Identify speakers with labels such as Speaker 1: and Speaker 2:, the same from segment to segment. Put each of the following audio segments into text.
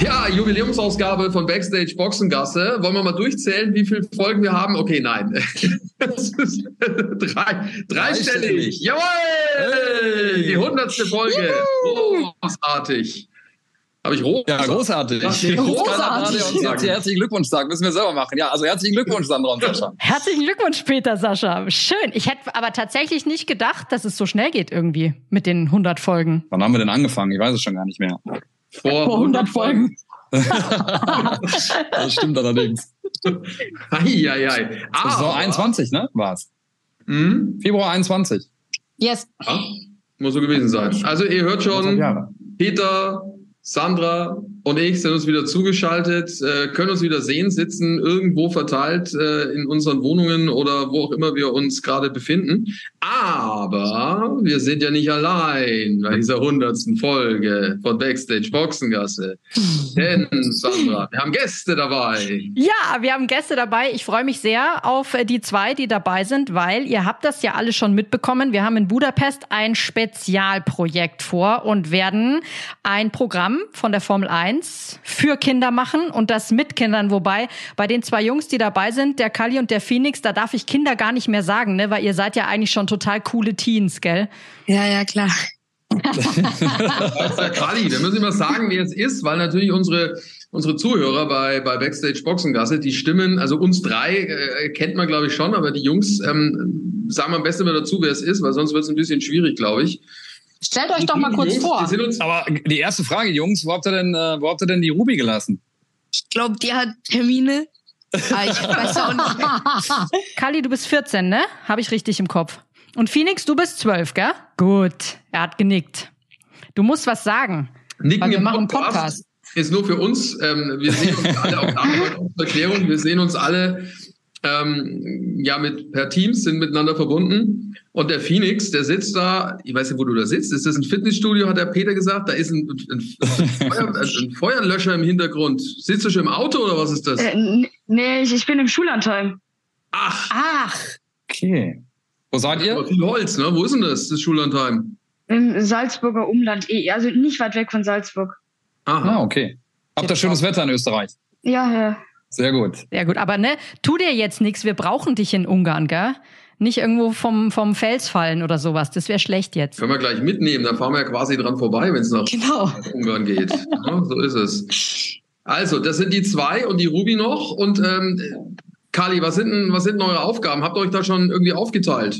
Speaker 1: Ja, Jubiläumsausgabe von Backstage Boxengasse. Wollen wir mal durchzählen, wie viele Folgen wir haben? Okay, nein. Das ist drei, dreistellig. Jawohl!
Speaker 2: Hey.
Speaker 1: Die hundertste Folge. Großartig. Habe ich rot?
Speaker 2: Ja, großartig. Großartig.
Speaker 1: großartig.
Speaker 2: Jetzt hier herzlichen Glückwunsch sagen. Müssen wir selber machen. Ja, also herzlichen Glückwunsch, Sandra und Sascha.
Speaker 3: Herzlichen Glückwunsch, Peter, Sascha. Schön. Ich hätte aber tatsächlich nicht gedacht, dass es so schnell geht irgendwie mit den 100 Folgen.
Speaker 2: Wann haben wir denn angefangen? Ich weiß es schon gar nicht mehr.
Speaker 1: Vor,
Speaker 3: Vor 100 Folgen.
Speaker 2: Das stimmt allerdings.
Speaker 1: Eieiei. Ah,
Speaker 2: Saison 21, ne? War's.
Speaker 1: Hm?
Speaker 2: Februar 21.
Speaker 3: Yes.
Speaker 1: Ja, muss so gewesen sein. Also ihr hört schon. Peter, Sandra und ich sind uns wieder zugeschaltet, äh, können uns wieder sehen, sitzen irgendwo verteilt äh, in unseren Wohnungen oder wo auch immer wir uns gerade befinden. Aber wir sind ja nicht allein bei dieser hundertsten Folge von Backstage Boxengasse. Denn, Sandra, wir haben Gäste dabei.
Speaker 3: Ja, wir haben Gäste dabei. Ich freue mich sehr auf äh, die zwei, die dabei sind, weil ihr habt das ja alle schon mitbekommen. Wir haben in Budapest ein Spezialprojekt vor und werden ein Programm von der Formel 1 für Kinder machen und das mit Kindern. Wobei bei den zwei Jungs, die dabei sind, der Kali und der Phoenix, da darf ich Kinder gar nicht mehr sagen, ne? weil ihr seid ja eigentlich schon total coole Teens, gell?
Speaker 4: Ja, ja, klar.
Speaker 1: Das ist der Kali. Wir müssen immer sagen, wer es ist, weil natürlich unsere, unsere Zuhörer bei, bei Backstage Boxengasse, die Stimmen, also uns drei äh, kennt man, glaube ich, schon, aber die Jungs ähm, sagen wir am besten immer dazu, wer es ist, weil sonst wird es ein bisschen schwierig, glaube ich.
Speaker 3: Stellt euch doch mal kurz
Speaker 1: Jungs,
Speaker 3: vor.
Speaker 1: Uns,
Speaker 2: Aber die erste Frage, Jungs, wo habt ihr denn, äh, wo habt ihr denn die Ruby gelassen?
Speaker 4: Ich glaube, die hat Termine. Aber ich weiß auch nicht.
Speaker 3: Kali, du bist 14, ne? Habe ich richtig im Kopf. Und Phoenix, du bist 12, gell? Gut, er hat genickt. Du musst was sagen.
Speaker 1: Nicken
Speaker 3: wir
Speaker 1: im
Speaker 3: machen Podcast.
Speaker 1: Ist nur für uns. Ähm, wir sehen uns alle zur Erklärung. Wir sehen uns alle ähm, ja mit per Teams sind miteinander verbunden. Und der Phoenix, der sitzt da. Ich weiß nicht, wo du da sitzt. Ist das ein Fitnessstudio? Hat der Peter gesagt. Da ist ein, ein, Feuer, ein Feuerlöscher im Hintergrund. Sitzt du schon im Auto oder was ist das?
Speaker 5: Äh, nee, ich, ich bin im Schullandheim.
Speaker 1: Ach,
Speaker 3: Ach,
Speaker 2: Okay. Wo seid
Speaker 1: aber
Speaker 2: ihr?
Speaker 1: viel Holz. Ne? Wo ist denn das? Das Schullandheim.
Speaker 5: Im Salzburger Umland, eh, also nicht weit weg von Salzburg.
Speaker 1: Aha.
Speaker 2: Ah, okay. Habt ihr schönes Wetter in Österreich?
Speaker 5: Ja, ja.
Speaker 2: Sehr gut.
Speaker 3: sehr gut. Aber ne, tu dir jetzt nichts. Wir brauchen dich in Ungarn, gell? Nicht irgendwo vom, vom Fels fallen oder sowas. Das wäre schlecht jetzt.
Speaker 1: Können wir gleich mitnehmen. Da fahren wir ja quasi dran vorbei, wenn es nach
Speaker 3: Genau.
Speaker 1: Ungarn geht. Ja, so ist es. Also, das sind die zwei und die Ruby noch. Und ähm, Kali, was sind, denn, was sind denn eure Aufgaben? Habt ihr euch da schon irgendwie aufgeteilt?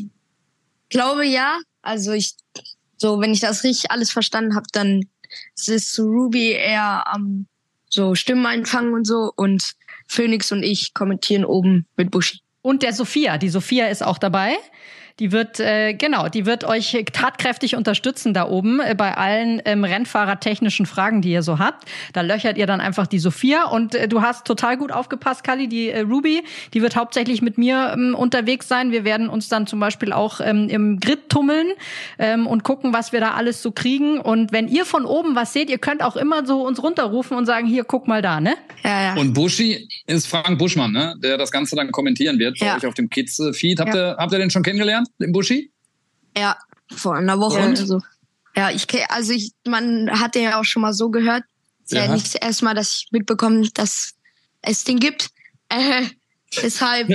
Speaker 4: glaube ja. Also ich, so wenn ich das richtig alles verstanden habe, dann ist Ruby eher am so Stimmen einfangen und so und Phoenix und ich kommentieren oben mit Buschi.
Speaker 3: Und der Sophia. Die Sophia ist auch dabei. Die wird, äh, genau, die wird euch tatkräftig unterstützen da oben äh, bei allen ähm, Rennfahrertechnischen Fragen, die ihr so habt. Da löchert ihr dann einfach die Sophia und äh, du hast total gut aufgepasst, Kali. Die äh, Ruby, die wird hauptsächlich mit mir ähm, unterwegs sein. Wir werden uns dann zum Beispiel auch ähm, im Grid tummeln ähm, und gucken, was wir da alles so kriegen. Und wenn ihr von oben was seht, ihr könnt auch immer so uns runterrufen und sagen, hier, guck mal da, ne?
Speaker 4: Ja, ja.
Speaker 2: Und Buschi ist Frank Buschmann, ne? der das Ganze dann kommentieren wird bei
Speaker 4: Ja.
Speaker 2: euch auf dem Kids-Feed. Habt, ihr, habt ihr den schon kennengelernt, den Buschi?
Speaker 4: Ja, vor einer Woche
Speaker 5: Ja.
Speaker 4: oder so. Ja, ich also ich, man hat den ja auch schon mal so gehört. Ist ja,
Speaker 2: Ja.
Speaker 4: nicht das erste Mal, dass ich mitbekomme, dass es den gibt. Äh, deshalb,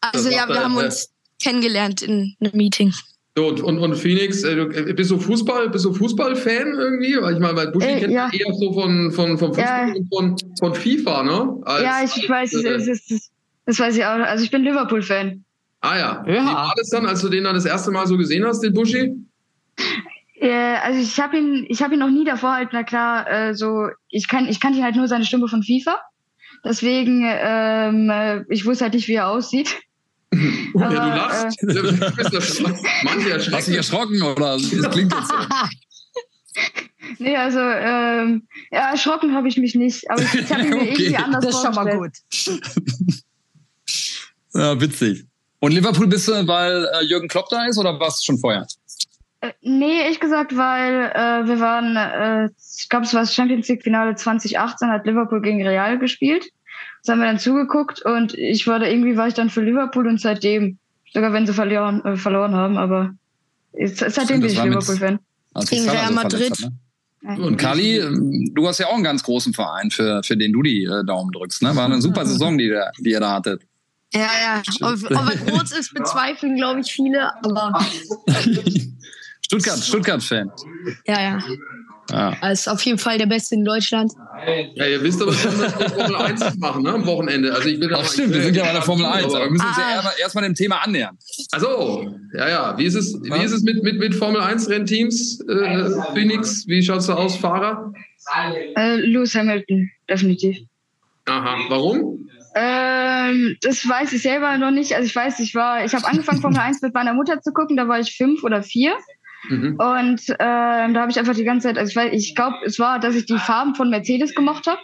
Speaker 4: also ja, wir haben uns kennengelernt in einem Meeting.
Speaker 1: So, und, und, und Phoenix, äh, du, äh, bist du Fußball, bist du Fußballfan irgendwie? Weil ich meine, bei Buschi
Speaker 5: Äh,
Speaker 1: kennt
Speaker 5: ja.
Speaker 1: eher so von, von, von Fußball
Speaker 5: Ja.
Speaker 1: und von, von FIFA, ne? Als-
Speaker 5: ja, ich weiß,
Speaker 1: äh,
Speaker 5: das, das, das weiß ich auch. Also ich bin Liverpool-Fan.
Speaker 1: Ah ja.
Speaker 3: Ja.
Speaker 1: Wie war das dann, als du den dann das erste Mal so gesehen hast, den Buschi?
Speaker 5: Äh, also ich habe ihn, ich habe ihn noch nie davor halt, na klar, äh, so ich kann, ich kannte ihn halt nur seine Stimme von FIFA. Deswegen, ähm, äh, ich wusste halt nicht, wie er aussieht.
Speaker 1: ja, du
Speaker 5: Aber,
Speaker 1: lachst. Du bist erschrocken. Manche
Speaker 2: Hast du dich
Speaker 1: erschrecken.
Speaker 2: erschrocken oder? Das klingt jetzt so.
Speaker 5: Nee, also ähm, ja, erschrocken habe ich mich nicht, aber ich, ich habe ihn mir
Speaker 2: Okay.
Speaker 5: irgendwie anders
Speaker 3: Das ist schon mal gut.
Speaker 2: Ja, witzig. Und Liverpool bist du, weil äh, Jürgen Klopp da ist oder warst du schon vorher?
Speaker 5: Äh, nee, ich gesagt, weil äh, wir waren, äh, ich glaube, es war das Champions League Finale 2018, hat Liverpool gegen Real gespielt. Das haben wir dann zugeguckt und ich war da irgendwie war ich dann für Liverpool und seitdem, sogar wenn sie verloren, äh, verloren haben, aber seitdem bin ich Liverpool-Fan.
Speaker 4: Gegen Real Madrid.
Speaker 2: Hat, ne? Und Kali, ähm, du hast ja auch einen ganz großen Verein, für, für den du die äh, Daumen drückst. Ne? War eine super Saison, die, die ihr da hattet.
Speaker 4: Ja, ja. Ob, ob er groß ist, bezweifeln, glaube ich, viele, aber.
Speaker 2: Stuttgart, Stuttgart-Fan.
Speaker 4: Ja, ja. Ja. Er ist auf jeden Fall der Beste in Deutschland.
Speaker 1: Ja, ihr wisst aber schon, dass wir Formel 1 machen, ne, am Wochenende. Also ich will
Speaker 2: Ach, stimmt, wir sind ja bei der Formel 1, aber wir müssen uns ah. ja erstmal dem Thema annähern.
Speaker 1: Also, ja, ja. Wie ist es, wie ist es mit, mit, mit Formel 1 Rennteams, äh, Phoenix? Wie schaut's da aus, Fahrer?
Speaker 5: Äh, Lewis Hamilton, definitiv.
Speaker 1: Aha, warum?
Speaker 5: Ähm, das weiß ich selber noch nicht. Also ich weiß, ich war, ich habe angefangen Formel 1 mit meiner Mutter zu gucken, da war ich fünf oder vier. Mhm. Und äh, da habe ich einfach die ganze Zeit, also ich, weiß, ich glaube, es war, dass ich die Farben von Mercedes gemocht habe.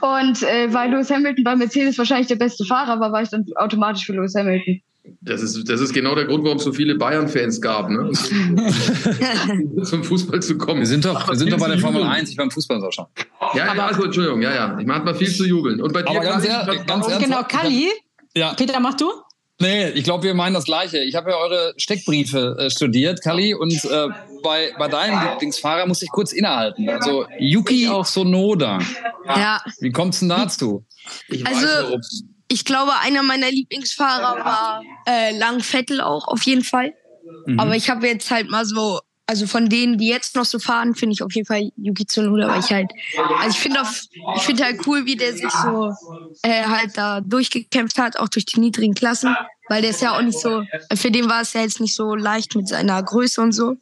Speaker 5: Und äh, weil Lewis Hamilton bei Mercedes wahrscheinlich der beste Fahrer war, war ich dann automatisch für Lewis Hamilton.
Speaker 1: Das ist, das ist genau der Grund, warum es so viele Bayern-Fans gab, ne? zum Fußball zu kommen.
Speaker 2: Wir sind doch, wir sind doch bei der Formel 1, ich beim Fußball auch schon.
Speaker 1: Ja, ja, also Entschuldigung, ja, ja. Ich mache mal viel zu jubeln. Und bei dir,
Speaker 3: Aber ganz, ehrlich, ganz ernst, Genau, Kali. Ja. Peter, mach du?
Speaker 2: Nee, ich glaube, wir meinen das Gleiche. Ich habe ja eure Steckbriefe äh, studiert, Kali, und äh, bei, bei deinem Lieblingsfahrer muss ich kurz innehalten. Also Yuki Sonoda.
Speaker 4: Ja.
Speaker 2: Wie kommt's denn dazu?
Speaker 4: Ich also, weiß, ich glaube, einer meiner Lieblingsfahrer war äh, Lang Vettel auch, auf jeden Fall. Mhm. Aber ich habe jetzt halt mal so also von denen, die jetzt noch so fahren, finde ich auf jeden Fall Yuki Tsunoda, weil ich halt, also ich finde ich finde halt cool, wie der sich so äh, halt da durchgekämpft hat, auch durch die niedrigen Klassen, weil der ist ja auch nicht so, für den war es ja jetzt nicht so leicht mit seiner Größe und so.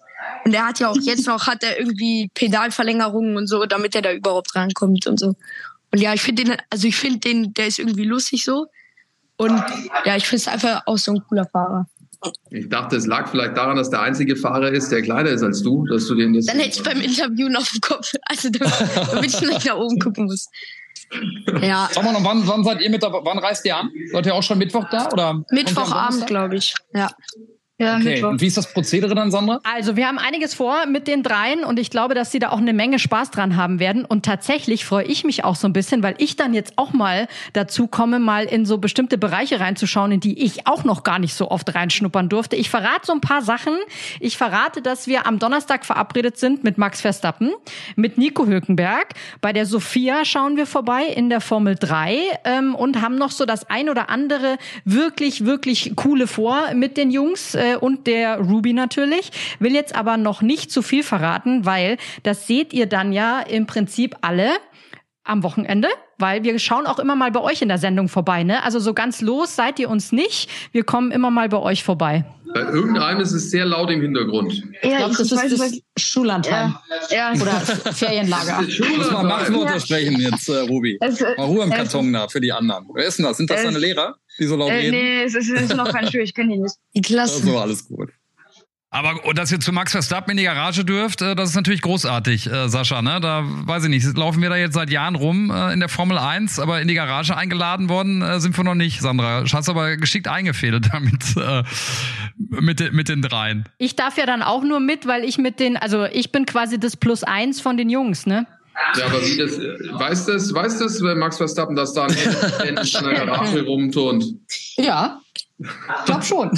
Speaker 4: Und der hat ja auch jetzt noch, hat er irgendwie Pedalverlängerungen und so, damit er da überhaupt rankommt und so. Und ja, ich finde den, also ich finde den, der ist irgendwie lustig so. Und ja, ich finde es einfach auch so ein cooler Fahrer.
Speaker 1: Ich dachte, es lag vielleicht daran, dass der einzige Fahrer ist, der kleiner ist als du, dass du den jetzt.
Speaker 4: Dann hätte ich beim Interview noch im Kopf, also damit ich nicht nach oben gucken muss. Ja.
Speaker 2: Sag mal noch, wann, wann seid ihr mit, wann reist ihr an? Seid ihr auch schon Mittwoch da oder?
Speaker 4: Mittwochabend, glaube ich. Ja.
Speaker 2: Ja, okay. Mittwoch. Und wie ist das Prozedere dann, Sandra?
Speaker 3: Also, wir haben einiges vor mit den dreien und ich glaube, dass sie da auch eine Menge Spaß dran haben werden. Und tatsächlich freue ich mich auch so ein bisschen, weil ich dann jetzt auch mal dazu komme, mal in so bestimmte Bereiche reinzuschauen, in die ich auch noch gar nicht so oft reinschnuppern durfte. Ich verrate so ein paar Sachen. Ich verrate, dass wir am Donnerstag verabredet sind mit Max Verstappen, mit Nico Hülkenberg. Bei der Sophia schauen wir vorbei in der Formel 3 ähm, und haben noch so das ein oder andere wirklich, wirklich coole vor mit den Jungs. Äh, und der Ruby natürlich. Will jetzt aber noch nicht zu viel verraten, weil das seht ihr dann ja im Prinzip alle am Wochenende, weil wir schauen auch immer mal bei euch in der Sendung vorbei. Ne? Also so ganz los seid ihr uns nicht. Wir kommen immer mal bei euch vorbei.
Speaker 1: Bei irgendeinem ist es sehr laut im Hintergrund.
Speaker 3: Ja, ich glaube, das ist das Schullandheim. Ja. ja. Oder Ferienlager.
Speaker 2: Muss mal Machtworte ja. sprechen jetzt, äh, Ruby. Es, mal Ruhe im Karton da für die anderen. Wer ist denn das? Sind das deine Lehrer, die so laut äh, reden?
Speaker 5: Nee, es ist, es ist noch kein Schul, ich kenne die nicht.
Speaker 4: Die Klasse.
Speaker 2: Also alles gut. Aber dass ihr zu Max Verstappen in die Garage dürft, äh, das ist natürlich großartig, äh, Sascha. Ne? Da weiß ich nicht, laufen wir da jetzt seit Jahren rum äh, in der Formel 1, aber in die Garage eingeladen worden äh, sind wir noch nicht, Sandra. Hast aber geschickt eingefädelt damit äh, mit, mit den dreien.
Speaker 3: Ich darf ja dann auch nur mit, weil ich mit den, also ich bin quasi das Plus eins von den Jungs, ne?
Speaker 1: Ja, aber wie das, weiß das, weiß das Max Verstappen, dass da ein in der Garage rumturnt?
Speaker 3: Ja, ich glaube schon.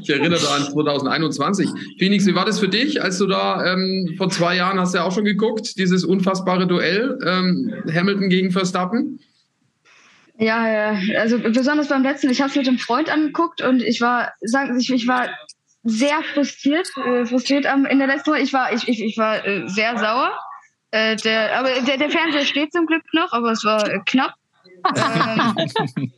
Speaker 1: Ich erinnere da an 2021. Phoenix, wie war das für dich, als du da ähm, vor zwei Jahren hast du ja auch schon geguckt, dieses unfassbare Duell ähm, Hamilton gegen Verstappen?
Speaker 5: Ja, ja, also besonders beim letzten, ich habe es mit einem Freund angeguckt und ich war, sagen ich, ich war sehr frustriert, äh, frustriert am, in der letzten Woche. Ich war, ich, ich, ich war äh, sehr sauer. Äh, der, aber der, der Fernseher steht zum Glück noch, aber es war äh, knapp. ähm,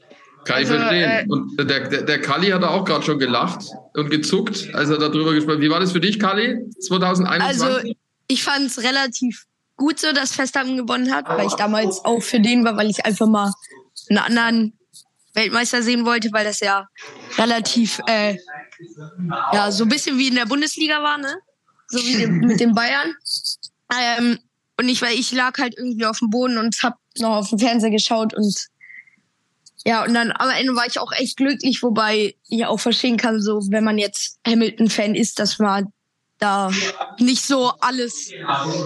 Speaker 1: kann ich also, verstehen. Äh, und der, der, der Kali hat auch gerade schon gelacht und gezuckt, als er darüber gesprochen hat. Wie war das für dich, Kali, 2021?
Speaker 4: Also, ich fand es relativ gut so, dass Verstappen gewonnen hat, weil ich damals auch für den war, weil ich einfach mal einen anderen Weltmeister sehen wollte, weil das ja relativ, äh, ja, so ein bisschen wie in der Bundesliga war, ne? So wie mit den Bayern. Ähm, und ich, weil ich lag halt irgendwie auf dem Boden und hab noch auf dem Fernseher geschaut und Ja, und dann am Ende war ich auch echt glücklich, wobei ich auch verstehen kann, so wenn man jetzt Hamilton-Fan ist, dass man da nicht so alles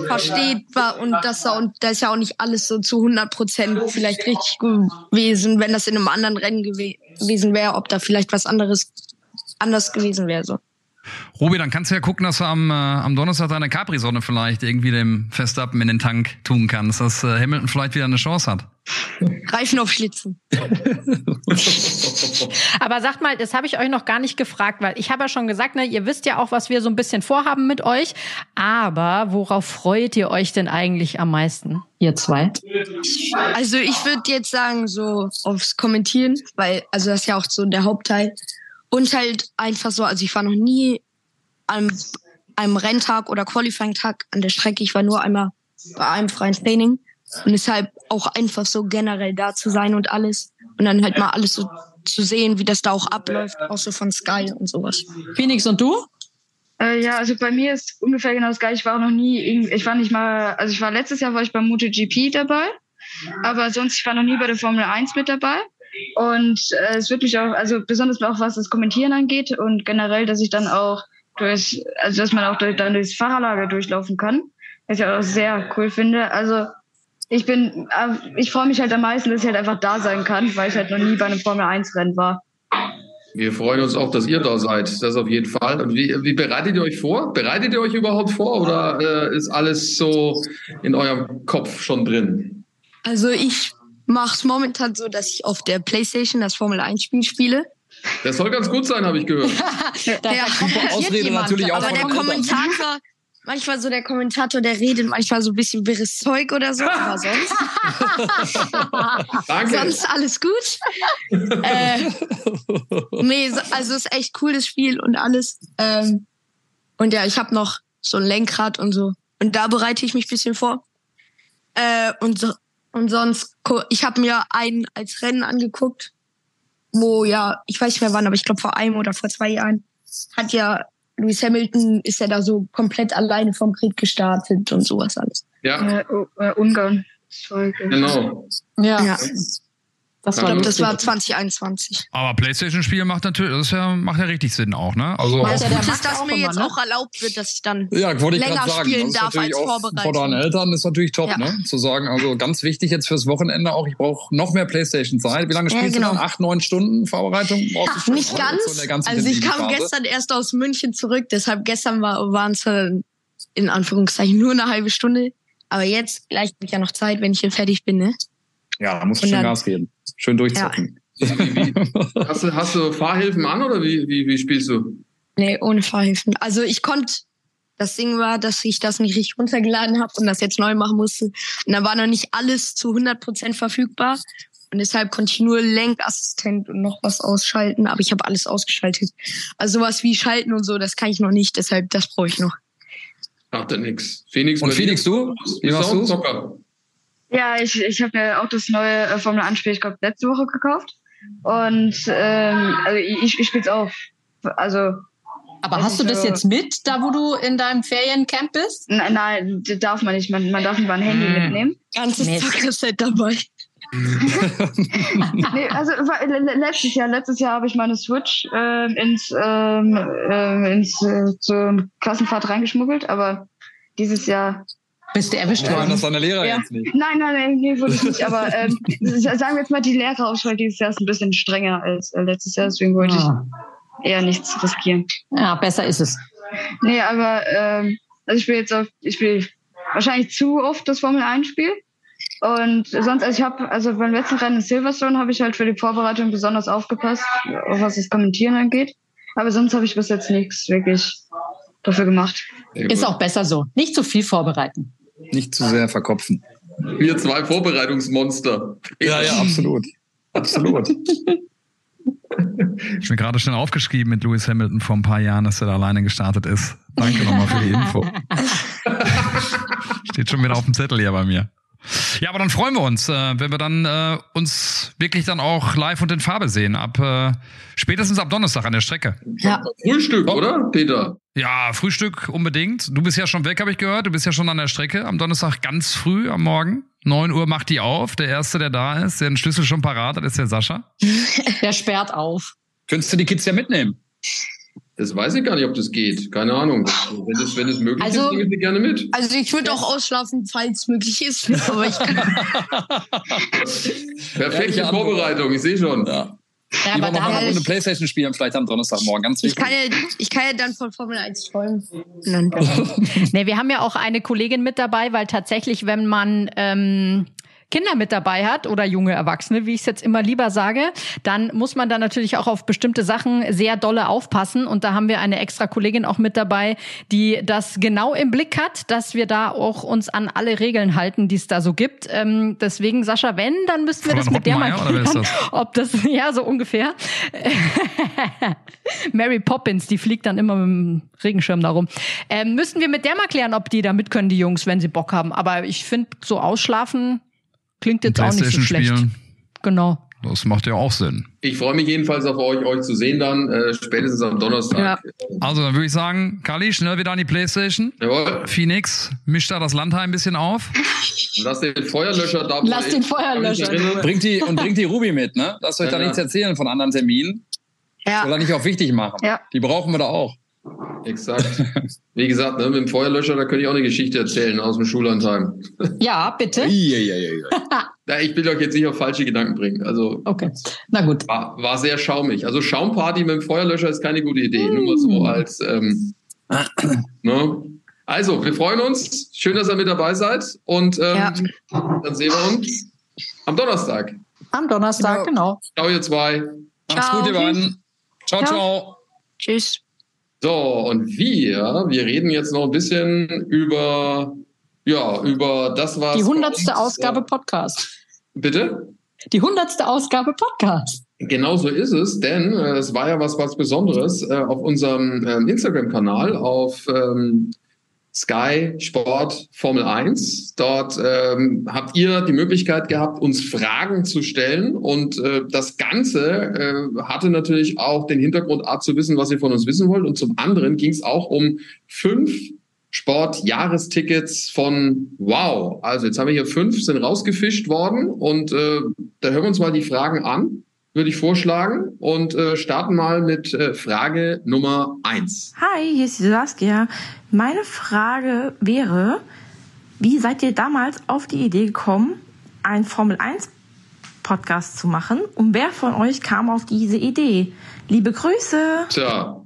Speaker 4: versteht war und das und da ist ja auch nicht alles so zu 100 Prozent vielleicht richtig gewesen, wenn das in einem anderen Rennen gew gewesen wäre, ob da vielleicht was anderes anders gewesen wäre so.
Speaker 2: Robi, dann kannst du ja gucken, dass du am, äh, am Donnerstag deine Capri-Sonne vielleicht irgendwie dem Festappen in den Tank tun kannst, dass äh, Hamilton vielleicht wieder eine Chance hat.
Speaker 4: Reifen auf Schlitzen.
Speaker 3: Aber sagt mal, das habe ich euch noch gar nicht gefragt, weil ich habe ja schon gesagt, ne, ihr wisst ja auch, was wir so ein bisschen vorhaben mit euch. Aber worauf freut ihr euch denn eigentlich am meisten, ihr zwei?
Speaker 4: Also ich würde jetzt sagen, so aufs Kommentieren, weil, also das ist ja auch so der Hauptteil. Und halt einfach so, also ich war noch nie am einem Renntag oder Qualifying-Tag an der Strecke. Ich war nur einmal bei einem freien Training. Und deshalb auch einfach so generell da zu sein und alles. Und dann halt mal alles so zu sehen, wie das da auch abläuft, auch so von Sky und sowas.
Speaker 3: Phoenix und du?
Speaker 5: Äh, ja, also bei mir ist ungefähr genau das gleiche. Ich war auch noch nie, ich war nicht mal, also ich war letztes Jahr war ich beim MotoGP dabei, aber sonst ich war noch nie bei der Formel 1 mit dabei. Und äh, es wird mich auch, also besonders auch was das Kommentieren angeht und generell, dass ich dann auch durch, also dass man auch durch, dann durchs Fahrerlager durchlaufen kann, was ich auch sehr cool finde. Also ich bin, äh, ich freue mich halt am meisten, dass ich halt einfach da sein kann, weil ich halt noch nie bei einem Formel 1 Rennen war.
Speaker 1: Wir freuen uns auch, dass ihr da seid. Das auf jeden Fall. Und wie, wie bereitet ihr euch vor? Bereitet ihr euch überhaupt vor oder äh, ist alles so in eurem Kopf schon drin?
Speaker 4: Also ich mache es momentan so, dass ich auf der PlayStation das Formel 1 Spiel spiele.
Speaker 1: Das soll ganz gut sein, habe ich gehört.
Speaker 3: da
Speaker 4: Ja.
Speaker 3: super
Speaker 6: Ausrede natürlich auch
Speaker 4: Aber der. Kommentator, manchmal so der Kommentator, der redet manchmal so ein bisschen wirres Zeug oder so, aber sonst,
Speaker 1: Danke.
Speaker 4: sonst alles gut. äh, nee, so- also ist echt cool das Spiel und alles. Ähm, und ja, ich habe noch so ein Lenkrad und so. Und da bereite ich mich ein bisschen vor. Äh, und, so, und sonst, ich habe mir einen als Rennen angeguckt, wo ja, ich weiß nicht mehr wann, aber ich glaube vor einem oder vor zwei Jahren hat ja Lewis Hamilton ist ja da so komplett alleine vom Krieg gestartet und sowas alles.
Speaker 1: Ja,
Speaker 5: Äh, äh, Ungarn. Sorry.
Speaker 1: genau.
Speaker 3: Ja,
Speaker 4: Ja,
Speaker 3: das
Speaker 4: ich
Speaker 3: war
Speaker 4: glaube, das war 2021.
Speaker 2: Aber PlayStation-Spiel macht natürlich, das ja, macht ja richtig Sinn auch, ne? Also
Speaker 3: Ja,
Speaker 4: Gut ist, dass
Speaker 3: auch
Speaker 4: mir jetzt
Speaker 3: ne?
Speaker 4: auch erlaubt wird, dass ich dann
Speaker 6: Ja, wollte ich
Speaker 4: länger
Speaker 6: sagen.
Speaker 4: spielen darf als
Speaker 6: auch
Speaker 4: Vorbereitung.
Speaker 6: vor deinen Eltern ist natürlich top,
Speaker 4: Ja.
Speaker 6: ne? Zu sagen, also ganz wichtig jetzt fürs Wochenende auch, ich brauche noch mehr Playstation-Zeit. Wie lange
Speaker 4: Ja,
Speaker 6: spielst
Speaker 4: genau.
Speaker 6: du dann? Acht, neun Stunden Vorbereitung? Schon,
Speaker 4: Nicht
Speaker 6: ne?
Speaker 4: ganz. Also ich kam
Speaker 6: Phase.
Speaker 4: gestern erst aus München zurück, deshalb gestern war, waren es in Anführungszeichen nur eine halbe Stunde. Aber jetzt gleich habe ich ja noch Zeit, wenn ich hier fertig bin, ne?
Speaker 6: Ja, da musst du
Speaker 4: Und
Speaker 6: schön
Speaker 4: dann-
Speaker 6: Gas geben. Schön durchzocken.
Speaker 1: Wie, wie, hast, du, hast du Fahrhilfen an oder wie, wie, wie spielst du?
Speaker 4: Nee, ohne Fahrhilfen. Also ich konnte, das Ding war, dass ich das nicht richtig runtergeladen habe und das jetzt neu machen musste. Und da war noch nicht alles zu 100% verfügbar. Und deshalb konnte ich nur Lenkassistent und noch was ausschalten, aber ich habe alles ausgeschaltet. Also sowas wie Schalten und so, das kann ich noch nicht, deshalb das brauche ich noch.
Speaker 1: Ach, dann nix. Phoenix,
Speaker 6: Und Phoenix,
Speaker 1: dir?
Speaker 6: du? Wie machst
Speaker 1: du? Zocker?
Speaker 5: Ja, ich, ich habe mir auch das neue äh, Formel 1 Spiel, ich glaube, letzte Woche gekauft. Und ähm, also ich, ich spiele es auch. Also
Speaker 3: Aber hast du das jetzt mit, da wo du in deinem Feriencamp bist?
Speaker 5: nein, nein, das darf man nicht. Man, man darf nicht mal ein Handy
Speaker 2: Hm.
Speaker 5: mitnehmen.
Speaker 4: Ganzes
Speaker 3: Mist.
Speaker 4: Zockerset dabei.
Speaker 5: Nee, also letztes Jahr, letztes Jahr habe ich meine Switch ähm, ins, ähm, äh, ins äh, zur Klassenfahrt reingeschmuggelt, aber dieses Jahr
Speaker 3: Bist du erwischt
Speaker 6: Ja,
Speaker 3: worden?
Speaker 6: das deine Lehrer
Speaker 5: Ja.
Speaker 6: jetzt nicht.
Speaker 5: Nein, nein, nein, nee, würde ich nicht. Aber ähm, sa- sagen wir jetzt mal, die Lehrerauswahl dieses Jahr ist ein bisschen strenger als äh, letztes Jahr, deswegen wollte
Speaker 3: Ah.
Speaker 5: ich eher nichts riskieren.
Speaker 3: Ja, besser ist es.
Speaker 5: Nee, aber ähm, also ich spiele jetzt auf, ich spiele wahrscheinlich zu oft das Formel 1 Spiel. Und sonst, also ich habe, also beim letzten Rennen in Silverstone habe ich halt für die Vorbereitung besonders aufgepasst, auch was das Kommentieren angeht. Aber sonst habe ich bis jetzt nichts wirklich dafür gemacht.
Speaker 3: Ist auch besser so. Nicht zu viel vorbereiten.
Speaker 6: Nicht zu sehr verkopfen.
Speaker 1: Wir zwei Vorbereitungsmonster.
Speaker 6: Ja, ja, absolut. Absolut.
Speaker 2: ich mir gerade schnell aufgeschrieben mit Lewis Hamilton vor ein paar Jahren, dass er da alleine gestartet ist. Danke nochmal für die Info. Steht schon wieder auf dem Zettel hier bei mir. Ja, aber dann freuen wir uns, äh, wenn wir dann äh, uns wirklich dann auch live und in Farbe sehen. Ab äh, spätestens ab Donnerstag an der Strecke.
Speaker 4: Ja.
Speaker 1: Frühstück, oder, Peter?
Speaker 2: Ja, Frühstück unbedingt. Du bist ja schon weg, habe ich gehört. Du bist ja schon an der Strecke am Donnerstag ganz früh am Morgen. 9 Uhr macht die auf. Der Erste, der da ist, der den Schlüssel schon parat hat, ist der Sascha.
Speaker 3: Der sperrt auf.
Speaker 6: Könntest du die Kids ja mitnehmen?
Speaker 1: Das weiß ich gar nicht, ob das geht. Keine Ahnung. Wenn es, wenn es möglich
Speaker 4: Also-
Speaker 1: ist, nehme ich sie gerne mit.
Speaker 4: Also ich würde auch ausschlafen, falls möglich ist. Aber ich kann,
Speaker 1: Perfekte. Vorbereitung, ich sehe schon.
Speaker 6: Ja.
Speaker 3: Ja, aber
Speaker 6: wir mal
Speaker 3: da,
Speaker 6: eine Playstation spielen, vielleicht am Donnerstagmorgen. Ganz
Speaker 4: ich,
Speaker 6: wichtig.
Speaker 4: kann ja, ich kann ja dann von Formel 1 träumen.
Speaker 3: Nee, wir haben ja auch eine Kollegin mit dabei, weil tatsächlich, wenn man ähm, Kinder mit dabei hat oder junge Erwachsene, wie ich es jetzt immer lieber sage, dann muss man da natürlich auch auf bestimmte Sachen sehr dolle aufpassen. Und da haben wir eine extra Kollegin auch mit dabei, die das genau im Blick hat, dass wir da auch uns an alle Regeln halten, die es da so gibt. Ähm, deswegen, Sascha, wenn, dann müssten wir
Speaker 2: Fräulein
Speaker 3: das mit der mal klären, ob das, ja, so ungefähr. Mary Poppins, die fliegt dann immer mit dem Regenschirm darum. Ähm, müssten wir mit der mal klären, ob die da mit können, die Jungs, wenn sie Bock haben. Aber ich finde, so ausschlafen klingt jetzt auch nicht so schlecht.
Speaker 2: spielen.
Speaker 3: Genau.
Speaker 2: Das macht ja auch Sinn.
Speaker 1: Ich freue mich jedenfalls auf euch, euch zu sehen dann, äh, spätestens am Donnerstag.
Speaker 2: Also, dann würde ich sagen, Kali, schnell wieder an die Playstation.
Speaker 1: Jawohl.
Speaker 2: Phoenix, misch da das Landheim ein bisschen auf.
Speaker 1: Lass den Feuerlöscher da.
Speaker 3: Lass den Feuerlöscher.
Speaker 6: Bringt die, und bringt die Ruby mit, ne? Lasst euch
Speaker 1: Ja,
Speaker 6: da
Speaker 1: ja.
Speaker 6: nichts erzählen von anderen Terminen. Soll
Speaker 4: Ja,
Speaker 6: er nicht auch wichtig machen.
Speaker 5: Ja.
Speaker 6: Die brauchen wir da auch.
Speaker 1: Exakt. Wie gesagt, ne, mit dem Feuerlöscher, da könnte ich auch eine Geschichte erzählen aus dem Schullandheim.
Speaker 3: Ja, bitte.
Speaker 1: Ja, ich will euch jetzt nicht auf falsche Gedanken bringen. Also
Speaker 3: Okay. Na gut.
Speaker 1: war, war sehr schaumig. Also Schaumparty mit dem Feuerlöscher ist keine gute Idee. Nur mal so als. Ähm, ne? Also, wir freuen uns. Schön, dass ihr mit dabei seid. Und ähm,
Speaker 4: Ja.
Speaker 1: dann sehen wir uns am Donnerstag.
Speaker 3: Am Donnerstag, genau.
Speaker 1: Ciao, ihr zwei.
Speaker 6: Macht's gut, ihr beiden. Ciao,
Speaker 5: Ciao.
Speaker 6: ciao.
Speaker 4: tschüss.
Speaker 1: So, und wir, wir reden jetzt noch ein bisschen über, ja, über das, was.
Speaker 3: Die hundertste Ausgabe
Speaker 1: Äh,
Speaker 3: Podcast.
Speaker 1: bitte?
Speaker 3: Die hundertste Ausgabe Podcast.
Speaker 1: Genau so ist es, denn äh, es war ja was was Besonderes äh, auf unserem ähm, Instagram-Kanal auf ähm, Sky Sport Formel 1. Dort ähm, habt ihr die Möglichkeit gehabt, uns Fragen zu stellen und äh, das Ganze äh, hatte natürlich auch den Hintergrund, A, zu wissen, was ihr von uns wissen wollt und zum anderen ging es auch um fünf Sport-Jahrestickets von Wow. Also jetzt haben wir hier fünf, sind rausgefischt worden und äh, da hören wir uns mal die Fragen an, würde ich vorschlagen und äh, starten mal mit äh, Frage Nummer eins.
Speaker 7: Hi, hier ist die Saskia. Meine Frage wäre, wie seid ihr damals auf die Idee gekommen, einen Formel 1 Podcast zu machen? Und wer von euch kam auf diese Idee? Liebe Grüße!
Speaker 1: Tja,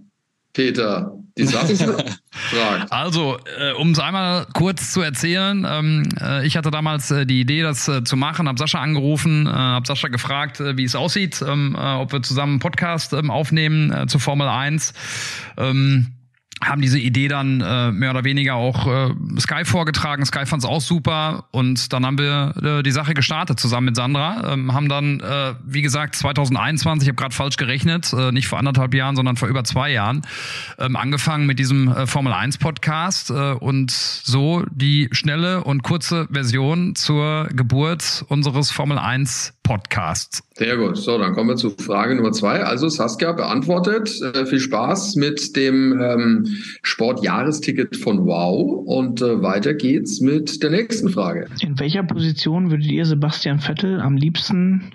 Speaker 1: Peter.
Speaker 2: Also, äh, um es einmal kurz zu erzählen, ähm, äh, ich hatte damals äh, die Idee, das äh, zu machen, habe Sascha angerufen, äh, habe Sascha gefragt, äh, wie es aussieht, ähm, äh, ob wir zusammen einen Podcast ähm, aufnehmen äh, zu Formel 1. Ähm, haben diese Idee dann äh, mehr oder weniger auch äh, Sky vorgetragen. Sky fand es auch super und dann haben wir äh, die Sache gestartet zusammen mit Sandra. Ähm, haben dann, äh, wie gesagt, 2021, ich habe gerade falsch gerechnet, äh, nicht vor anderthalb Jahren, sondern vor über zwei Jahren, ähm, angefangen mit diesem äh, Formel 1 Podcast äh, und so die schnelle und kurze Version zur Geburt unseres Formel 1 Podcasts.
Speaker 1: Sehr gut. So, dann kommen wir zu Frage Nummer zwei. Also Saskia beantwortet. Äh, viel Spaß mit dem ähm, Sportjahresticket von Wow. Und äh, weiter geht's mit der nächsten Frage.
Speaker 8: In welcher Position würdet ihr Sebastian Vettel am liebsten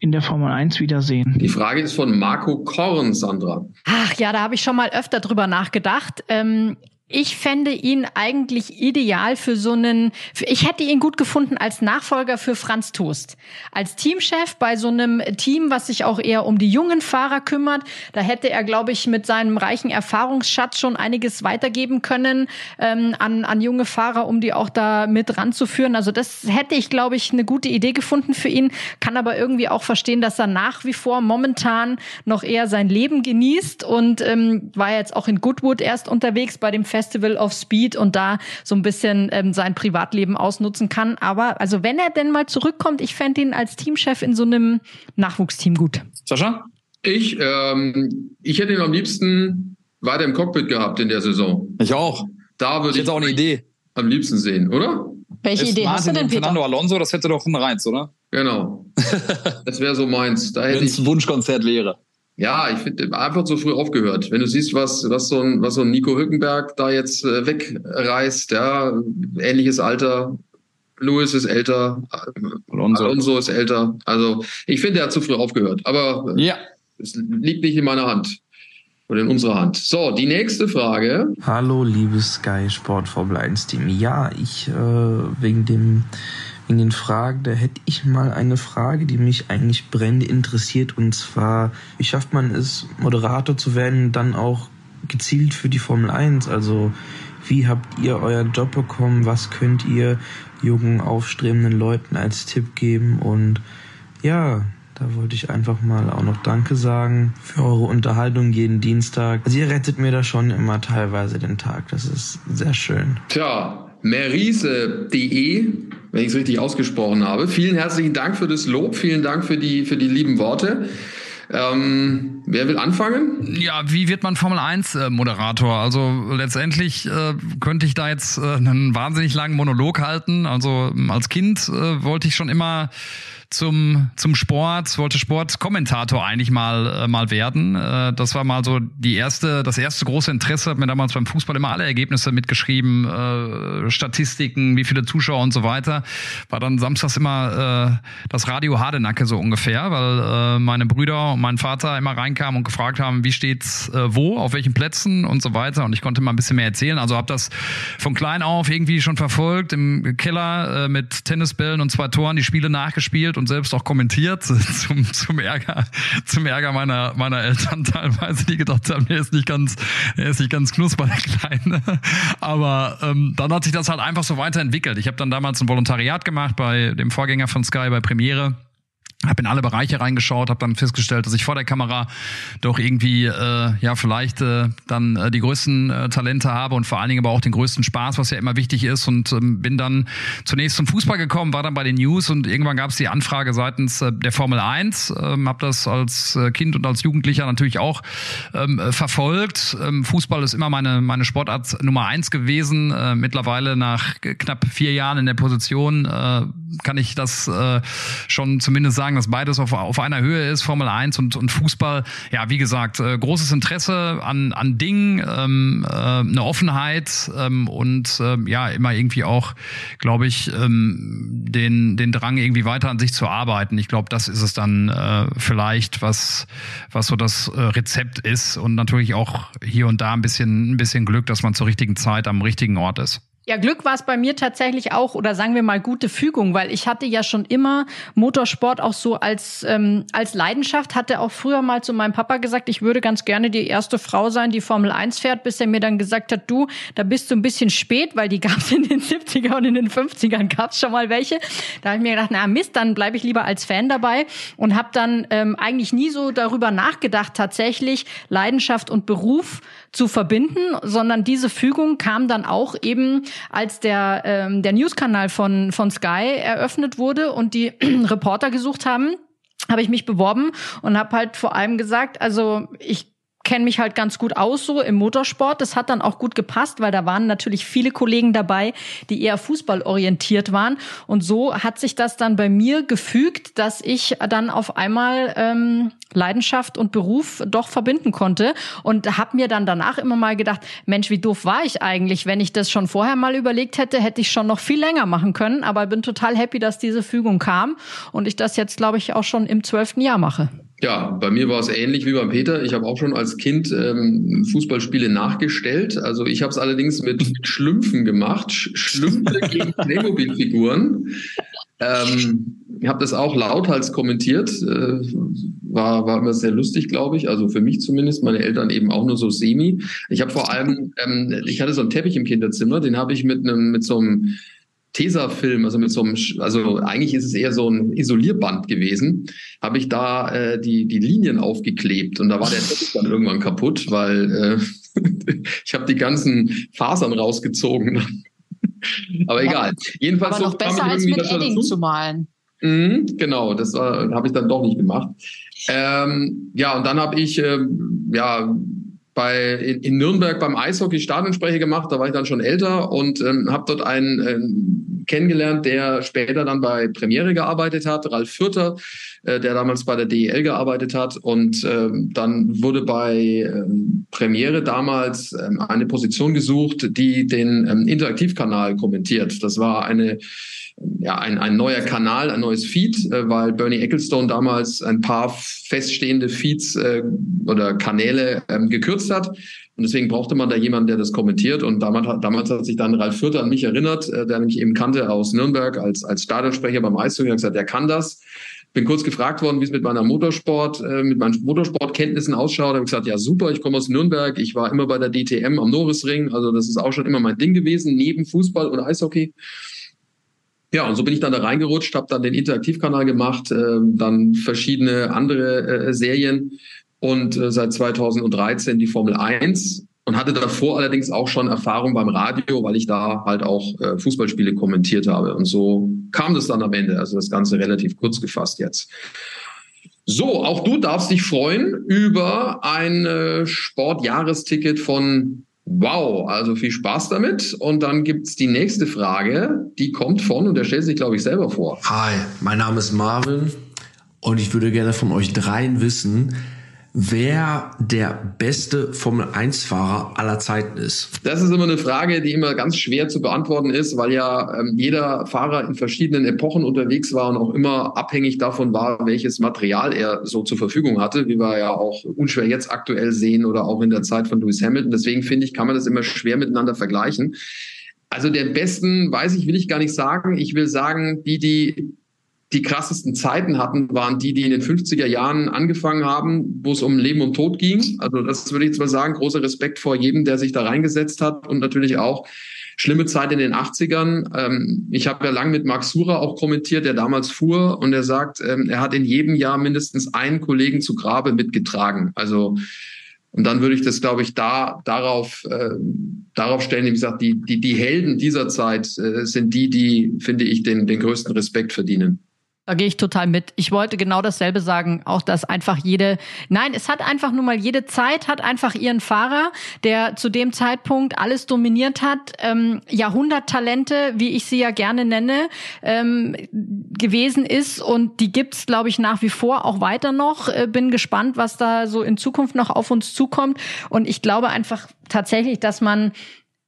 Speaker 8: in der Formel 1 wiedersehen?
Speaker 1: Die Frage ist von Marco Korn, Sandra.
Speaker 3: Ach ja, da habe ich schon mal öfter drüber nachgedacht. Ähm, ich fände ihn eigentlich ideal für so einen, ich hätte ihn gut gefunden als Nachfolger für Franz Toast. Als Teamchef bei so einem Team, was sich auch eher um die jungen Fahrer kümmert. Da hätte er, glaube ich, mit seinem reichen Erfahrungsschatz schon einiges weitergeben können ähm, an, an junge Fahrer, um die auch da mit ranzuführen. Also das hätte ich, glaube ich, eine gute Idee gefunden für ihn. Kann aber irgendwie auch verstehen, dass er nach wie vor momentan noch eher sein Leben genießt und ähm, war jetzt auch in Goodwood erst unterwegs bei dem Festival of Speed und da so ein bisschen ähm, sein Privatleben ausnutzen kann. Aber also wenn er denn mal zurückkommt, ich fände ihn als Teamchef in so einem Nachwuchsteam gut.
Speaker 6: Sascha?
Speaker 1: Ich, ähm, ich hätte ihn am liebsten weiter im Cockpit gehabt in der Saison.
Speaker 6: Ich auch.
Speaker 1: Da würde Ich
Speaker 6: hätte auch eine Idee.
Speaker 1: am liebsten sehen, oder?
Speaker 3: Welche
Speaker 6: Ist
Speaker 3: Idee hast du
Speaker 6: Martin
Speaker 3: denn,
Speaker 6: und Fernando
Speaker 3: Peter?
Speaker 6: Alonso, das hätte doch einen Reiz, oder?
Speaker 1: Genau. das wäre so meins. Da hätte
Speaker 6: Wenn
Speaker 1: ich
Speaker 6: es ein Wunschkonzert wäre.
Speaker 1: Ja, ich finde einfach zu früh aufgehört. Wenn du siehst, was, was so ein, was so ein Nico Hülkenberg da jetzt äh, wegreißt, ja, ähnliches Alter. Lewis ist älter, Alonso. Alonso ist älter. Also ich finde, er hat zu früh aufgehört. Aber
Speaker 6: ja.
Speaker 1: es liegt nicht in meiner Hand oder in unserer Hand. So, die nächste Frage.
Speaker 9: Hallo, liebes Sky Sport Formel 1 Team. Ja, ich äh, wegen dem in den Fragen, da hätte ich mal eine Frage, die mich eigentlich brennend interessiert. Und zwar, wie schafft man es, Moderator zu werden, dann auch gezielt für die Formel 1? Also, wie habt ihr euren Job bekommen? Was könnt ihr jungen, aufstrebenden Leuten als Tipp geben? Und ja, da wollte ich einfach mal auch noch Danke sagen für eure Unterhaltung jeden Dienstag. Also ihr rettet mir da schon immer teilweise den Tag. Das ist sehr schön.
Speaker 1: Tja, merise.de, wenn ich es richtig ausgesprochen habe. Vielen herzlichen Dank für das Lob, vielen Dank für die, für die lieben Worte. Ähm, wer will anfangen?
Speaker 2: Ja, wie wird man Formel 1 äh, Moderator? Also letztendlich äh, könnte ich da jetzt äh, einen wahnsinnig langen Monolog halten. Also als Kind äh, wollte ich schon immer zum, zum Sport, wollte Sportkommentator eigentlich mal, äh, mal werden. Äh, das war mal so die erste, das erste große Interesse, hat mir damals beim Fußball immer alle Ergebnisse mitgeschrieben, äh, Statistiken, wie viele Zuschauer und so weiter. War dann samstags immer äh, das Radio Hardenacke so ungefähr, weil äh, meine Brüder und mein Vater immer reinkamen und gefragt haben, wie steht's äh, wo, auf welchen Plätzen und so weiter. Und ich konnte mal ein bisschen mehr erzählen. Also habe das von klein auf irgendwie schon verfolgt, im Keller äh, mit Tennisbällen und zwei Toren die Spiele nachgespielt und selbst auch kommentiert zum, zum Ärger, zum Ärger meiner, meiner Eltern teilweise, die gedacht haben, er ist nicht ganz, er ist nicht ganz knusper, der Kleine. Aber ähm, dann hat sich das halt einfach so weiterentwickelt. Ich habe dann damals ein Volontariat gemacht bei dem Vorgänger von Sky bei Premiere habe in alle Bereiche reingeschaut, habe dann festgestellt, dass ich vor der Kamera doch irgendwie äh, ja vielleicht äh, dann äh, die größten äh, Talente habe und vor allen Dingen aber auch den größten Spaß, was ja immer wichtig ist und ähm, bin dann zunächst zum Fußball gekommen, war dann bei den News und irgendwann gab es die Anfrage seitens äh, der Formel 1, ähm, habe das als äh, Kind und als Jugendlicher natürlich auch ähm, äh, verfolgt. Ähm, Fußball ist immer meine meine Sportart Nummer eins gewesen. Äh, mittlerweile nach knapp vier Jahren in der Position äh, kann ich das äh, schon zumindest sagen sagen, dass beides auf, auf einer Höhe ist, Formel 1 und, und Fußball. Ja, wie gesagt, äh, großes Interesse an, an Dingen, ähm, äh, eine Offenheit ähm, und äh, ja, immer irgendwie auch, glaube ich, ähm, den, den Drang, irgendwie weiter an sich zu arbeiten. Ich glaube, das ist es dann äh, vielleicht, was, was so das äh, Rezept ist und natürlich auch hier und da ein bisschen, ein bisschen Glück, dass man zur richtigen Zeit am richtigen Ort ist.
Speaker 3: Ja, Glück war es bei mir tatsächlich auch, oder sagen wir mal gute Fügung, weil ich hatte ja schon immer Motorsport auch so als, ähm, als Leidenschaft, hatte auch früher mal zu meinem Papa gesagt, ich würde ganz gerne die erste Frau sein, die Formel 1 fährt, bis er mir dann gesagt hat, du, da bist du ein bisschen spät, weil die gab es in den 70er und in den 50ern gab es schon mal welche. Da habe ich mir gedacht, na Mist, dann bleibe ich lieber als Fan dabei und habe dann ähm, eigentlich nie so darüber nachgedacht, tatsächlich Leidenschaft und Beruf zu verbinden, sondern diese Fügung kam dann auch eben, als der, ähm, der News-Kanal von, von Sky eröffnet wurde und die Reporter gesucht haben habe ich mich beworben und habe halt vor allem gesagt, also ich kenne mich halt ganz gut aus so im Motorsport. Das hat dann auch gut gepasst, weil da waren natürlich viele Kollegen dabei, die eher fußballorientiert waren. Und so hat sich das dann bei mir gefügt, dass ich dann auf einmal ähm, Leidenschaft und Beruf doch verbinden konnte und habe mir dann danach immer mal gedacht, Mensch, wie doof war ich eigentlich? Wenn ich das schon vorher mal überlegt hätte, hätte ich schon noch viel länger machen können. Aber bin total happy, dass diese Fügung kam und ich das jetzt, glaube ich, auch schon im zwölften Jahr mache.
Speaker 1: Ja, bei mir war es ähnlich wie beim Peter. Ich habe auch schon als Kind ähm, Fußballspiele nachgestellt. Also ich habe es allerdings mit Schlümpfen gemacht. Sch Schlümpfe gegen Playmobil-Figuren. Ähm, ich habe das auch lauthals kommentiert. Äh, war, war immer sehr lustig, glaube ich. Also für mich zumindest. Meine Eltern eben auch nur so semi. Ich habe vor allem, ähm, ich hatte so einen Teppich im Kinderzimmer. Den habe ich mit einem mit so einem Tesafilm, also mit so einem, also eigentlich ist es eher so ein Isolierband gewesen, habe ich da äh, die, die Linien aufgeklebt und da war der Teppich dann irgendwann kaputt, weil äh, ich habe die ganzen Fasern rausgezogen. Aber egal. Jedenfalls
Speaker 10: Aber noch
Speaker 1: so
Speaker 10: besser als mit Edding zu malen.
Speaker 1: Mhm, genau, das habe ich dann doch nicht gemacht. Ähm, ja, und dann habe ich äh, ja bei, in, in Nürnberg beim Eishockey Stadionsprecher gemacht. Da war ich dann schon älter und ähm, habe dort einen ähm, kennengelernt, der später dann bei Premiere gearbeitet hat, Ralf Fürther, äh, der damals bei der DEL gearbeitet hat. Und ähm, dann wurde bei ähm, Premiere damals ähm, eine Position gesucht, die den ähm, Interaktivkanal kommentiert. Das war eine ja, ein, ein neuer Kanal, ein neues Feed, äh, weil Bernie Ecclestone damals ein paar feststehende Feeds äh, oder Kanäle ähm, gekürzt hat. Und deswegen brauchte man da jemanden, der das kommentiert. Und damals, damals hat sich dann Ralf Fürther an mich erinnert, äh, der mich eben kannte aus Nürnberg als, als Stadionsprecher beim Eishockey. Er hat gesagt, der kann das. Bin kurz gefragt worden, wie es mit meiner Motorsport, äh, mit meinen Motorsportkenntnissen ausschaut. Da habe ich gesagt, ja super, ich komme aus Nürnberg, ich war immer bei der DTM am Norrisring, also das ist auch schon immer mein Ding gewesen, neben Fußball und Eishockey. Ja, und so bin ich dann da reingerutscht, habe dann den Interaktivkanal gemacht, äh, dann verschiedene andere äh, Serien und äh, seit 2013 die Formel 1 und hatte davor allerdings auch schon Erfahrung beim Radio, weil ich da halt auch äh, Fußballspiele kommentiert habe. Und so kam das dann am Ende. Also das Ganze relativ kurz gefasst jetzt. So, auch du darfst dich freuen über ein Sportjahresticket von Wow, also viel Spaß damit. Und dann gibt's die nächste Frage, die kommt von, und der stellt sich, glaube ich, selber vor.
Speaker 11: Hi, mein Name ist Marvin und ich würde gerne von euch dreien wissen, wer der beste Formel-1-Fahrer aller Zeiten ist?
Speaker 1: Das ist immer eine Frage, die immer ganz schwer zu beantworten ist, weil ja ähm, jeder Fahrer in verschiedenen Epochen unterwegs war und auch immer abhängig davon war, welches Material er so zur Verfügung hatte, wie wir ja auch unschwer jetzt aktuell sehen oder auch in der Zeit von Lewis Hamilton. Deswegen finde ich, kann man das immer schwer miteinander vergleichen. Also der besten, weiß ich, will ich gar nicht sagen. Ich will sagen, die, die die krassesten Zeiten hatten, waren die, die in den 50er Jahren angefangen haben, wo es um Leben und Tod ging. Also das würde ich mal sagen, großer Respekt vor jedem, der sich da reingesetzt hat und natürlich auch schlimme Zeit in den 80ern. Ähm, ich habe ja lang mit Marc Sura auch kommentiert, der damals fuhr und er sagt, ähm, er hat in jedem Jahr mindestens einen Kollegen zu Grabe mitgetragen. Also und dann würde ich das, glaube ich, da darauf äh, darauf stellen, wie gesagt, die die die Helden dieser Zeit äh, sind die, die finde ich den den größten Respekt verdienen.
Speaker 3: Da gehe ich total mit. Ich wollte genau dasselbe sagen, auch dass einfach jede, nein, es hat einfach nur mal jede Zeit hat einfach ihren Fahrer, der zu dem Zeitpunkt alles dominiert hat, ähm, Jahrhunderttalente, wie ich sie ja gerne nenne, ähm, gewesen ist und die gibt's, glaube ich, nach wie vor auch weiter noch. Äh, bin gespannt, was da so in Zukunft noch auf uns zukommt und ich glaube einfach tatsächlich, dass man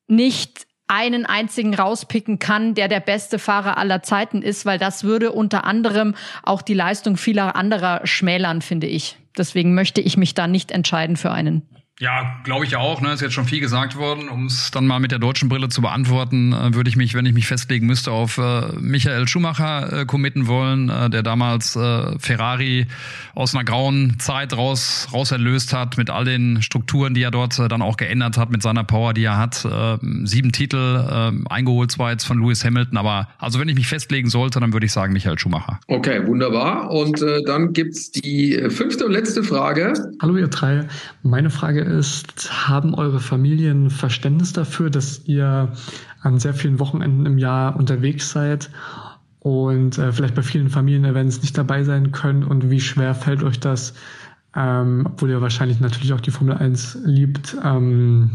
Speaker 3: nicht einen einzigen rauspicken kann, der der beste Fahrer aller Zeiten ist, weil das würde unter anderem auch die Leistung vieler anderer schmälern, finde ich. Deswegen möchte ich mich da nicht entscheiden für einen.
Speaker 2: Ja, glaube ich auch. Ne? Ist jetzt schon viel gesagt worden. Um es dann mal mit der deutschen Brille zu beantworten, äh, würde ich mich, wenn ich mich festlegen müsste, auf äh, Michael Schumacher äh, committen wollen, äh, der damals äh, Ferrari aus einer grauen Zeit raus, raus erlöst hat, mit all den Strukturen, die er dort äh, dann auch geändert hat, mit seiner Power, die er hat. Äh, sieben Titel äh, eingeholt zwar jetzt von Lewis Hamilton, aber also wenn ich mich festlegen sollte, dann würde ich sagen Michael Schumacher.
Speaker 1: Okay, wunderbar. Und äh, dann gibt's die fünfte und letzte Frage.
Speaker 12: Hallo ihr drei. Meine Frage ist, haben eure Familien Verständnis dafür, dass ihr an sehr vielen Wochenenden im Jahr unterwegs seid und äh, vielleicht bei vielen Familienevents nicht dabei sein könnt und wie schwer fällt euch das, ähm, obwohl ihr wahrscheinlich natürlich auch die Formel 1 liebt, ähm,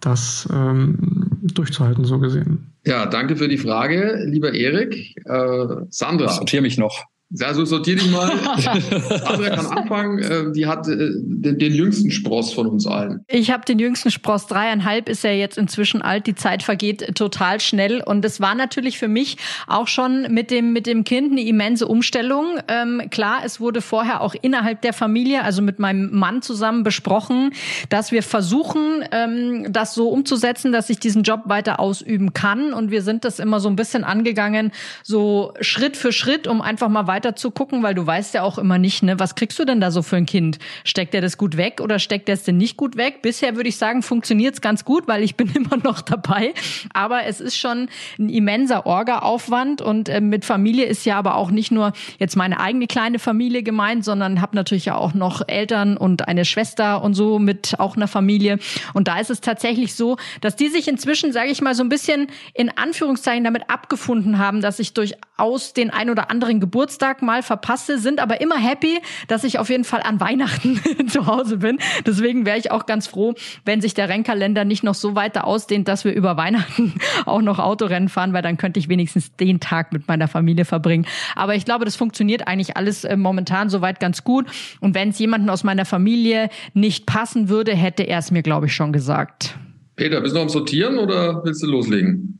Speaker 12: das ähm, durchzuhalten, so gesehen.
Speaker 1: Ja, danke für die Frage, lieber Erik. Äh, Sandra. Ich
Speaker 6: sortiere mich noch.
Speaker 1: Also sortier dich mal. Sandra kann anfangen. Äh, die hat äh, den, den, jüngsten Spross von uns allen.
Speaker 3: Ich habe den jüngsten Spross. Dreieinhalb ist er jetzt inzwischen alt. Die Zeit vergeht total schnell. Und es war natürlich für mich auch schon mit dem, mit dem Kind eine immense Umstellung. Ähm, klar, es wurde vorher auch innerhalb der Familie, also mit meinem Mann zusammen besprochen, dass wir versuchen, ähm, das so umzusetzen, dass ich diesen Job weiter ausüben kann. Und wir sind das immer so ein bisschen angegangen, so Schritt für Schritt, um einfach mal weiter weiter zu gucken, weil du weißt ja auch immer nicht, ne, was kriegst du denn da so für ein Kind? Steckt er das gut weg oder steckt er es denn nicht gut weg? Bisher würde ich sagen, funktioniert es ganz gut, weil ich bin immer noch dabei. Aber es ist schon ein immenser Orga-Aufwand und äh, mit Familie ist ja aber auch nicht nur jetzt meine eigene kleine Familie gemeint, sondern habe natürlich ja auch noch Eltern und eine Schwester und so mit auch einer Familie. Und da ist es tatsächlich so, dass die sich inzwischen, sage ich mal, so ein bisschen in Anführungszeichen damit abgefunden haben, dass ich durchaus den ein oder anderen Geburtstag Tag mal verpasse, sind aber immer happy, dass ich auf jeden Fall an Weihnachten zu Hause bin. Deswegen wäre ich auch ganz froh, wenn sich der Rennkalender nicht noch so weiter ausdehnt, dass wir über Weihnachten auch noch Autorennen fahren, weil dann könnte ich wenigstens den Tag mit meiner Familie verbringen. Aber ich glaube, das funktioniert eigentlich alles äh, momentan soweit ganz gut. Und wenn es jemanden aus meiner Familie nicht passen würde, hätte er es mir, glaube ich, schon gesagt.
Speaker 1: Peter, bist du noch am Sortieren oder willst du loslegen?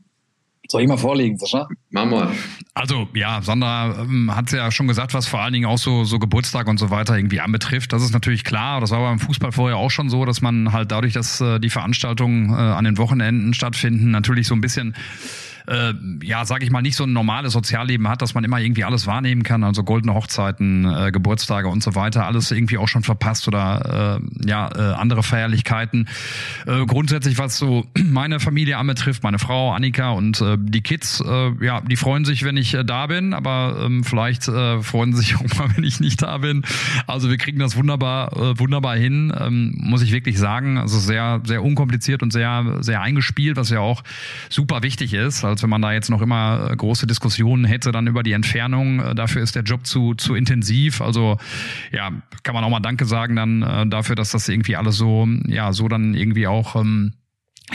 Speaker 6: Soll ich mal vorlegen, Sascha?
Speaker 1: Mach mal.
Speaker 2: Also ja, Sandra ähm, hat ja schon gesagt, was vor allen Dingen auch so, so Geburtstag und so weiter irgendwie anbetrifft. Das ist natürlich klar. Das war beim Fußball vorher auch schon so, dass man halt dadurch, dass äh, die Veranstaltungen äh, an den Wochenenden stattfinden, natürlich so ein bisschen äh, ja, sage ich mal, nicht so ein normales Sozialleben hat, dass man immer irgendwie alles wahrnehmen kann, also goldene Hochzeiten, äh, Geburtstage und so weiter, alles irgendwie auch schon verpasst oder äh, ja, äh, andere Feierlichkeiten. Äh, grundsätzlich, was so meine Familie anbetrifft, meine Frau Annika und äh, die Kids, äh, ja, die freuen sich, wenn ich äh, da bin, aber ähm, vielleicht äh, freuen sie sich auch mal, wenn ich nicht da bin. Also wir kriegen das wunderbar, äh, wunderbar hin, ähm, muss ich wirklich sagen. Also sehr, sehr unkompliziert und sehr, sehr eingespielt, was ja auch super wichtig ist als wenn man da jetzt noch immer äh, große Diskussionen hätte dann über die Entfernung. Äh, dafür ist der Job zu, zu intensiv. Also ja, kann man auch mal Danke sagen dann äh, dafür, dass das irgendwie alles so, ja, so dann irgendwie auch ähm,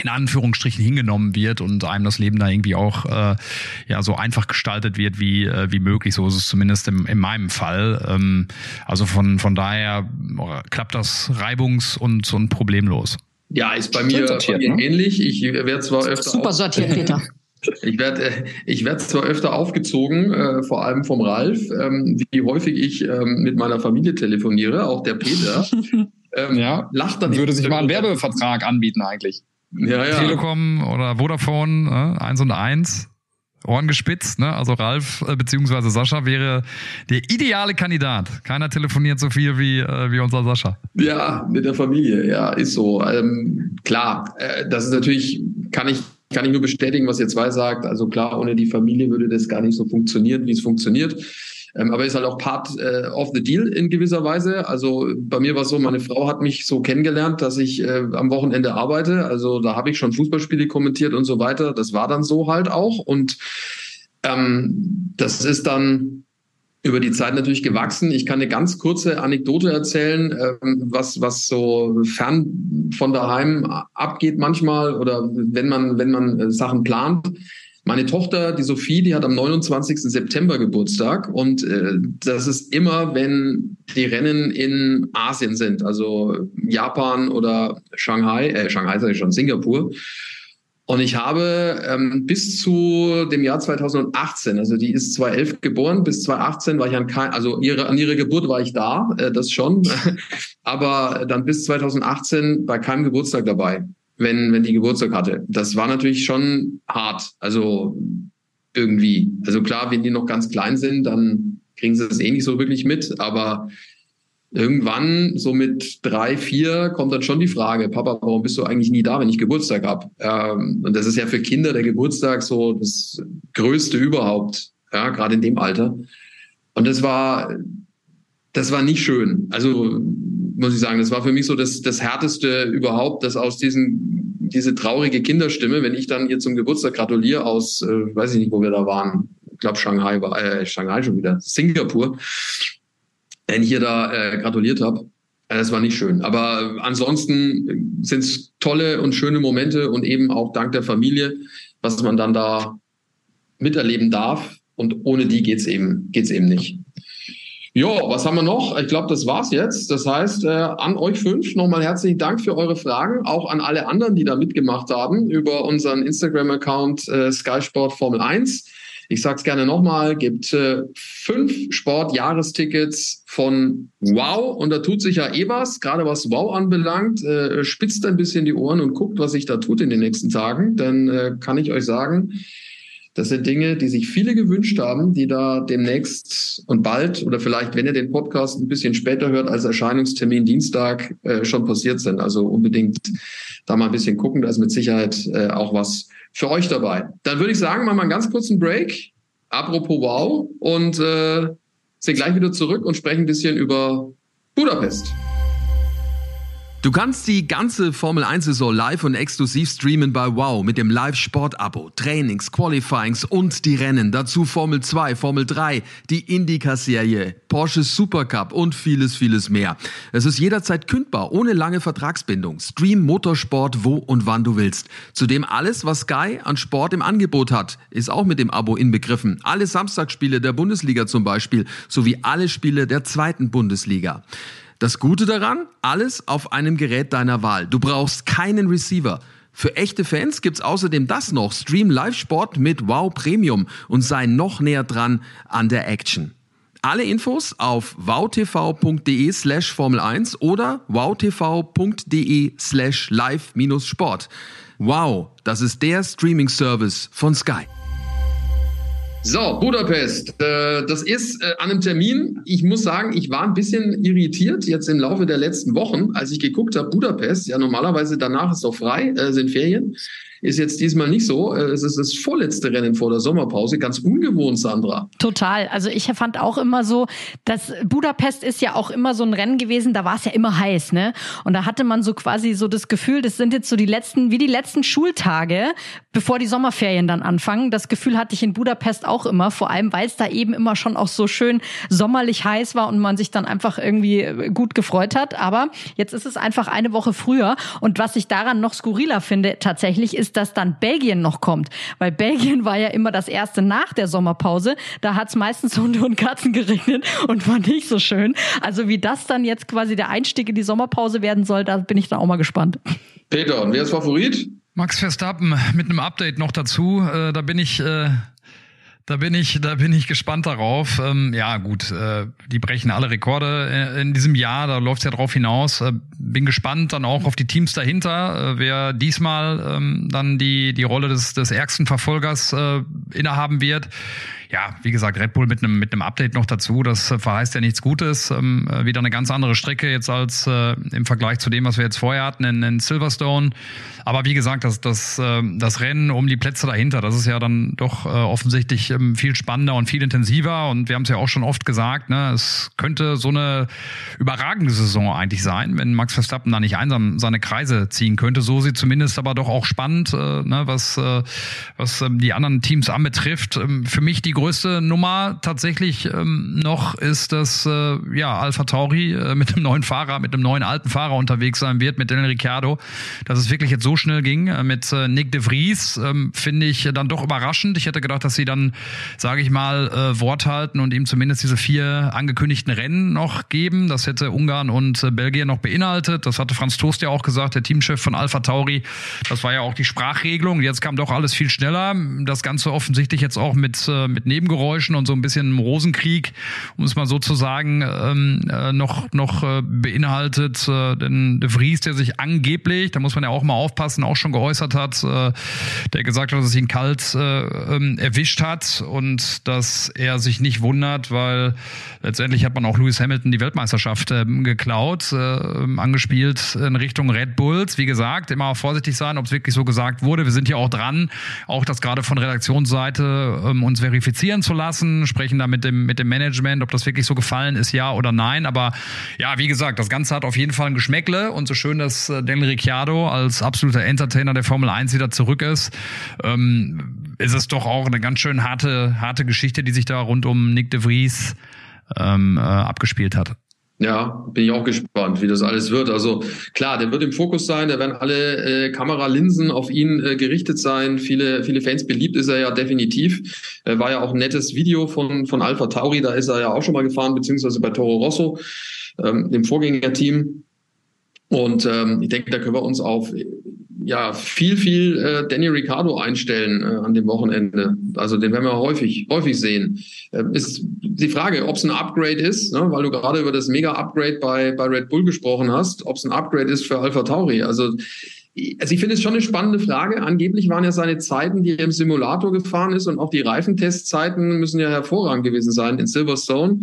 Speaker 2: in Anführungsstrichen hingenommen wird und einem das Leben da irgendwie auch äh, ja so einfach gestaltet wird wie äh, wie möglich so ist es zumindest im, in meinem Fall ähm, also von von daher klappt das reibungs und und problemlos
Speaker 1: ja ist bei mir, sortiert, bei mir ne? ähnlich ich werde zwar öfter
Speaker 10: super sortiert Peter
Speaker 1: Ich werde äh, ich werd zwar öfter aufgezogen, äh, vor allem vom Ralf, ähm, wie häufig ich ähm, mit meiner Familie telefoniere, auch der Peter.
Speaker 6: Ähm, ja, lacht dann. Würde sich mal einen Werbevertrag anbieten eigentlich.
Speaker 2: Ja, ja. Telekom oder Vodafone, äh, 1 und 1. Ohren gespitzt, ne? Also Ralf äh, bzw. Sascha wäre der ideale Kandidat. Keiner telefoniert so viel wie, äh, wie unser Sascha.
Speaker 1: Ja, mit der Familie, ja, ist so. Ähm, klar, äh, das ist natürlich, kann ich kann ich nur bestätigen, was ihr zwei sagt. Also klar, ohne die Familie würde das gar nicht so funktionieren, wie es funktioniert. Ähm, aber ist halt auch Part äh, of the deal in gewisser Weise. Also bei mir war es so, meine Frau hat mich so kennengelernt, dass ich äh, am Wochenende arbeite. Also da habe ich schon Fußballspiele kommentiert und so weiter. Das war dann so halt auch. Und ähm, das ist dann über die Zeit natürlich gewachsen. Ich kann eine ganz kurze Anekdote erzählen, ähm, was, was so fern von daheim abgeht manchmal oder wenn man, wenn man äh, Sachen plant. Meine Tochter, die Sophie, die hat am 29. September Geburtstag und äh, das ist immer, wenn die Rennen in Asien sind, also Japan oder Shanghai, äh, Shanghai sage ich schon, Singapur. Und ich habe ähm, bis zu dem Jahr 2018, also die ist 2011 geboren, bis 2018 war ich an kein, also ihre, an ihrer Geburt war ich da, äh, das schon, aber dann bis 2018 bei keinem Geburtstag dabei, wenn, wenn die Geburtstag hatte. Das war natürlich schon hart, also irgendwie. Also klar, wenn die noch ganz klein sind, dann kriegen sie das eh nicht so wirklich mit, aber irgendwann, so mit drei, vier, kommt dann schon die Frage, Papa, warum bist du eigentlich nie da, wenn ich Geburtstag habe? Ähm, und das ist ja für Kinder der Geburtstag so das Größte überhaupt, ja, gerade in dem Alter. Und das war, das war nicht schön. Also muss ich sagen, das war für mich so das, das Härteste überhaupt, dass aus diesen, diese traurige Kinderstimme, wenn ich dann ihr zum Geburtstag gratuliere aus, äh, weiß ich nicht, wo wir da waren, ich glaube Shanghai war, äh, Shanghai schon wieder, Singapur, wenn ich ihr da äh, gratuliert habe. Äh, das war nicht schön. Aber ansonsten sind es tolle und schöne Momente und eben auch dank der Familie, was man dann da miterleben darf. Und ohne die geht's eben, geht's eben nicht. Jo, was haben wir noch? Ich glaube, das war's jetzt. Das heißt, äh, an euch fünf nochmal herzlichen Dank für eure Fragen, auch an alle anderen, die da mitgemacht haben über unseren Instagram-Account äh, Sky Sport Formel 1. Ich sage es gerne nochmal, gibt äh, fünf Sportjahrestickets von Wow. Und da tut sich ja eh was, gerade was Wow anbelangt, äh, spitzt ein bisschen die Ohren und guckt, was sich da tut in den nächsten Tagen, dann äh, kann ich euch sagen, das sind Dinge, die sich viele gewünscht haben, die da demnächst und bald oder vielleicht, wenn ihr den Podcast ein bisschen später hört als Erscheinungstermin Dienstag äh, schon passiert sind. Also unbedingt da mal ein bisschen gucken, da ist mit Sicherheit äh, auch was für euch dabei. Dann würde ich sagen, machen wir einen ganz kurzen Break. Apropos Wow und äh, sind gleich wieder zurück und sprechen ein bisschen über Budapest.
Speaker 13: Du kannst die ganze Formel 1-Saison live und exklusiv streamen bei Wow mit dem Live-Sport-Abo. Trainings, Qualifyings und die Rennen. Dazu Formel 2, Formel 3, die Indycar-Serie, Porsche Supercup und vieles, vieles mehr. Es ist jederzeit kündbar, ohne lange Vertragsbindung. Stream Motorsport, wo und wann du willst. Zudem alles, was Sky an Sport im Angebot hat, ist auch mit dem Abo inbegriffen. Alle Samstagsspiele der Bundesliga zum Beispiel, sowie alle Spiele der zweiten Bundesliga. Das Gute daran, alles auf einem Gerät deiner Wahl. Du brauchst keinen Receiver. Für echte Fans gibt's außerdem das noch. Stream Live-Sport mit Wow Premium und sei noch näher dran an der Action. Alle Infos auf wowtv.de slash Formel 1 oder wowtv.de slash live-sport. Wow, das ist der Streaming-Service von Sky.
Speaker 1: So, Budapest. Äh, das ist äh, an einem Termin. Ich muss sagen, ich war ein bisschen irritiert jetzt im Laufe der letzten Wochen, als ich geguckt habe, Budapest. Ja, normalerweise danach ist doch frei, äh, sind Ferien. Ist jetzt diesmal nicht so. Äh, es ist das vorletzte Rennen vor der Sommerpause. Ganz ungewohnt, Sandra.
Speaker 3: Total. Also ich fand auch immer so, dass Budapest ist ja auch immer so ein Rennen gewesen, da war es ja immer heiß, ne? Und da hatte man so quasi so das Gefühl, das sind jetzt so die letzten, wie die letzten Schultage, bevor die Sommerferien dann anfangen. Das Gefühl hatte ich in Budapest auch immer, vor allem, weil es da eben immer schon auch so schön sommerlich heiß war und man sich dann einfach irgendwie gut gefreut hat. Aber jetzt ist es einfach eine Woche früher. Und was ich daran noch skurriler finde, tatsächlich ist, dass dann Belgien noch kommt. Weil Belgien war ja immer das erste nach der Sommerpause. Da hat es meistens Hunde und Katzen geregnet und war nicht so schön. Also wie das dann jetzt quasi der Einstieg in die Sommerpause werden soll, da bin ich dann auch mal gespannt.
Speaker 1: Peter, und wer ist Favorit?
Speaker 2: Max Verstappen mit einem Update noch dazu. Äh, da bin ich äh, da bin ich, da bin ich gespannt darauf. Ähm, ja, gut, äh, die brechen alle Rekorde äh, in diesem Jahr. Da läuft's ja drauf hinaus. Äh, bin gespannt dann auch auf die Teams dahinter, äh, wer diesmal ähm, dann die die Rolle des des ärgsten Verfolgers äh, innehaben wird ja, wie gesagt, Red Bull mit einem mit einem Update noch dazu, das äh, verheißt ja nichts Gutes. Ähm, äh, wieder eine ganz andere Strecke jetzt als äh, im Vergleich zu dem, was wir jetzt vorher hatten in, in Silverstone. Aber wie gesagt, das, das, äh, das Rennen um die Plätze dahinter, das ist ja dann doch äh, offensichtlich ähm, viel spannender und viel intensiver. Und wir haben es ja auch schon oft gesagt, ne, es könnte so eine überragende Saison eigentlich sein, wenn Max Verstappen da nicht einsam seine Kreise ziehen könnte. So sieht zumindest aber doch auch spannend, äh, ne, was, äh, was äh, die anderen Teams anbetrifft. Ähm, für mich die größte Nummer tatsächlich ähm, noch ist, dass äh, ja Alpha Tauri äh, mit einem neuen Fahrer, mit einem neuen alten Fahrer unterwegs sein wird, mit Daniel Ricciardo. Dass es wirklich jetzt so schnell ging äh, mit äh, Nick de Vries, ähm, finde ich dann doch überraschend. Ich hätte gedacht, dass sie dann, sage ich mal, äh, Wort halten und ihm zumindest diese vier angekündigten Rennen noch geben. Das hätte Ungarn und äh, Belgien noch beinhaltet. Das hatte Franz Toast ja auch gesagt, der Teamchef von Alpha Tauri. Das war ja auch die Sprachregelung. Jetzt kam doch alles viel schneller. Das Ganze offensichtlich jetzt auch mit, äh, mit Nebengeräuschen und so ein bisschen Rosenkrieg, um es mal so zu sagen, ähm, äh, noch, noch äh, beinhaltet. Äh, denn De Vries, der sich angeblich, da muss man ja auch mal aufpassen, auch schon geäußert hat, äh, der gesagt hat, dass es ihn kalt äh, ähm, erwischt hat und dass er sich nicht wundert, weil letztendlich hat man auch Lewis Hamilton die Weltmeisterschaft äh, geklaut, äh, angespielt in Richtung Red Bulls. Wie gesagt, immer vorsichtig sein, ob es wirklich so gesagt wurde. Wir sind ja auch dran, auch das gerade von Redaktionsseite ähm, uns verifiziert verifizieren zu lassen, sprechen da mit dem, mit dem Management, ob das wirklich so gefallen ist, ja oder nein. Aber ja, wie gesagt, das Ganze hat auf jeden Fall ein Geschmäckle und so schön, dass äh, Daniel Ricciardo als absoluter Entertainer der Formel 1 wieder zurück ist, ähm, ist es doch auch eine ganz schön harte, harte Geschichte, die sich da rund um Nick de Vries ähm, äh, abgespielt hat.
Speaker 1: Ja, bin ich auch gespannt, wie das alles wird. Also klar, der wird im Fokus sein, da werden alle äh, Kameralinsen auf ihn äh, gerichtet sein. Viele, viele Fans beliebt ist er ja definitiv. Äh, war ja auch ein nettes Video von, von Alpha Tauri, da ist er ja auch schon mal gefahren, beziehungsweise bei Toro Rosso, ähm, dem Vorgängerteam. Und ähm, ich denke, da können wir uns auf ja viel, viel äh, Danny Ricciardo einstellen äh, an dem Wochenende. Also den werden wir häufig, häufig sehen. Äh, ist die Frage, ob es ein Upgrade ist, ne? weil du gerade über das Mega-Upgrade bei, bei Red Bull gesprochen hast, ob es ein Upgrade ist für Alpha Tauri. Also also ich finde es schon eine spannende Frage. Angeblich waren ja seine Zeiten, die er im Simulator gefahren ist und auch die Reifentestzeiten müssen ja hervorragend gewesen sein in Silverstone.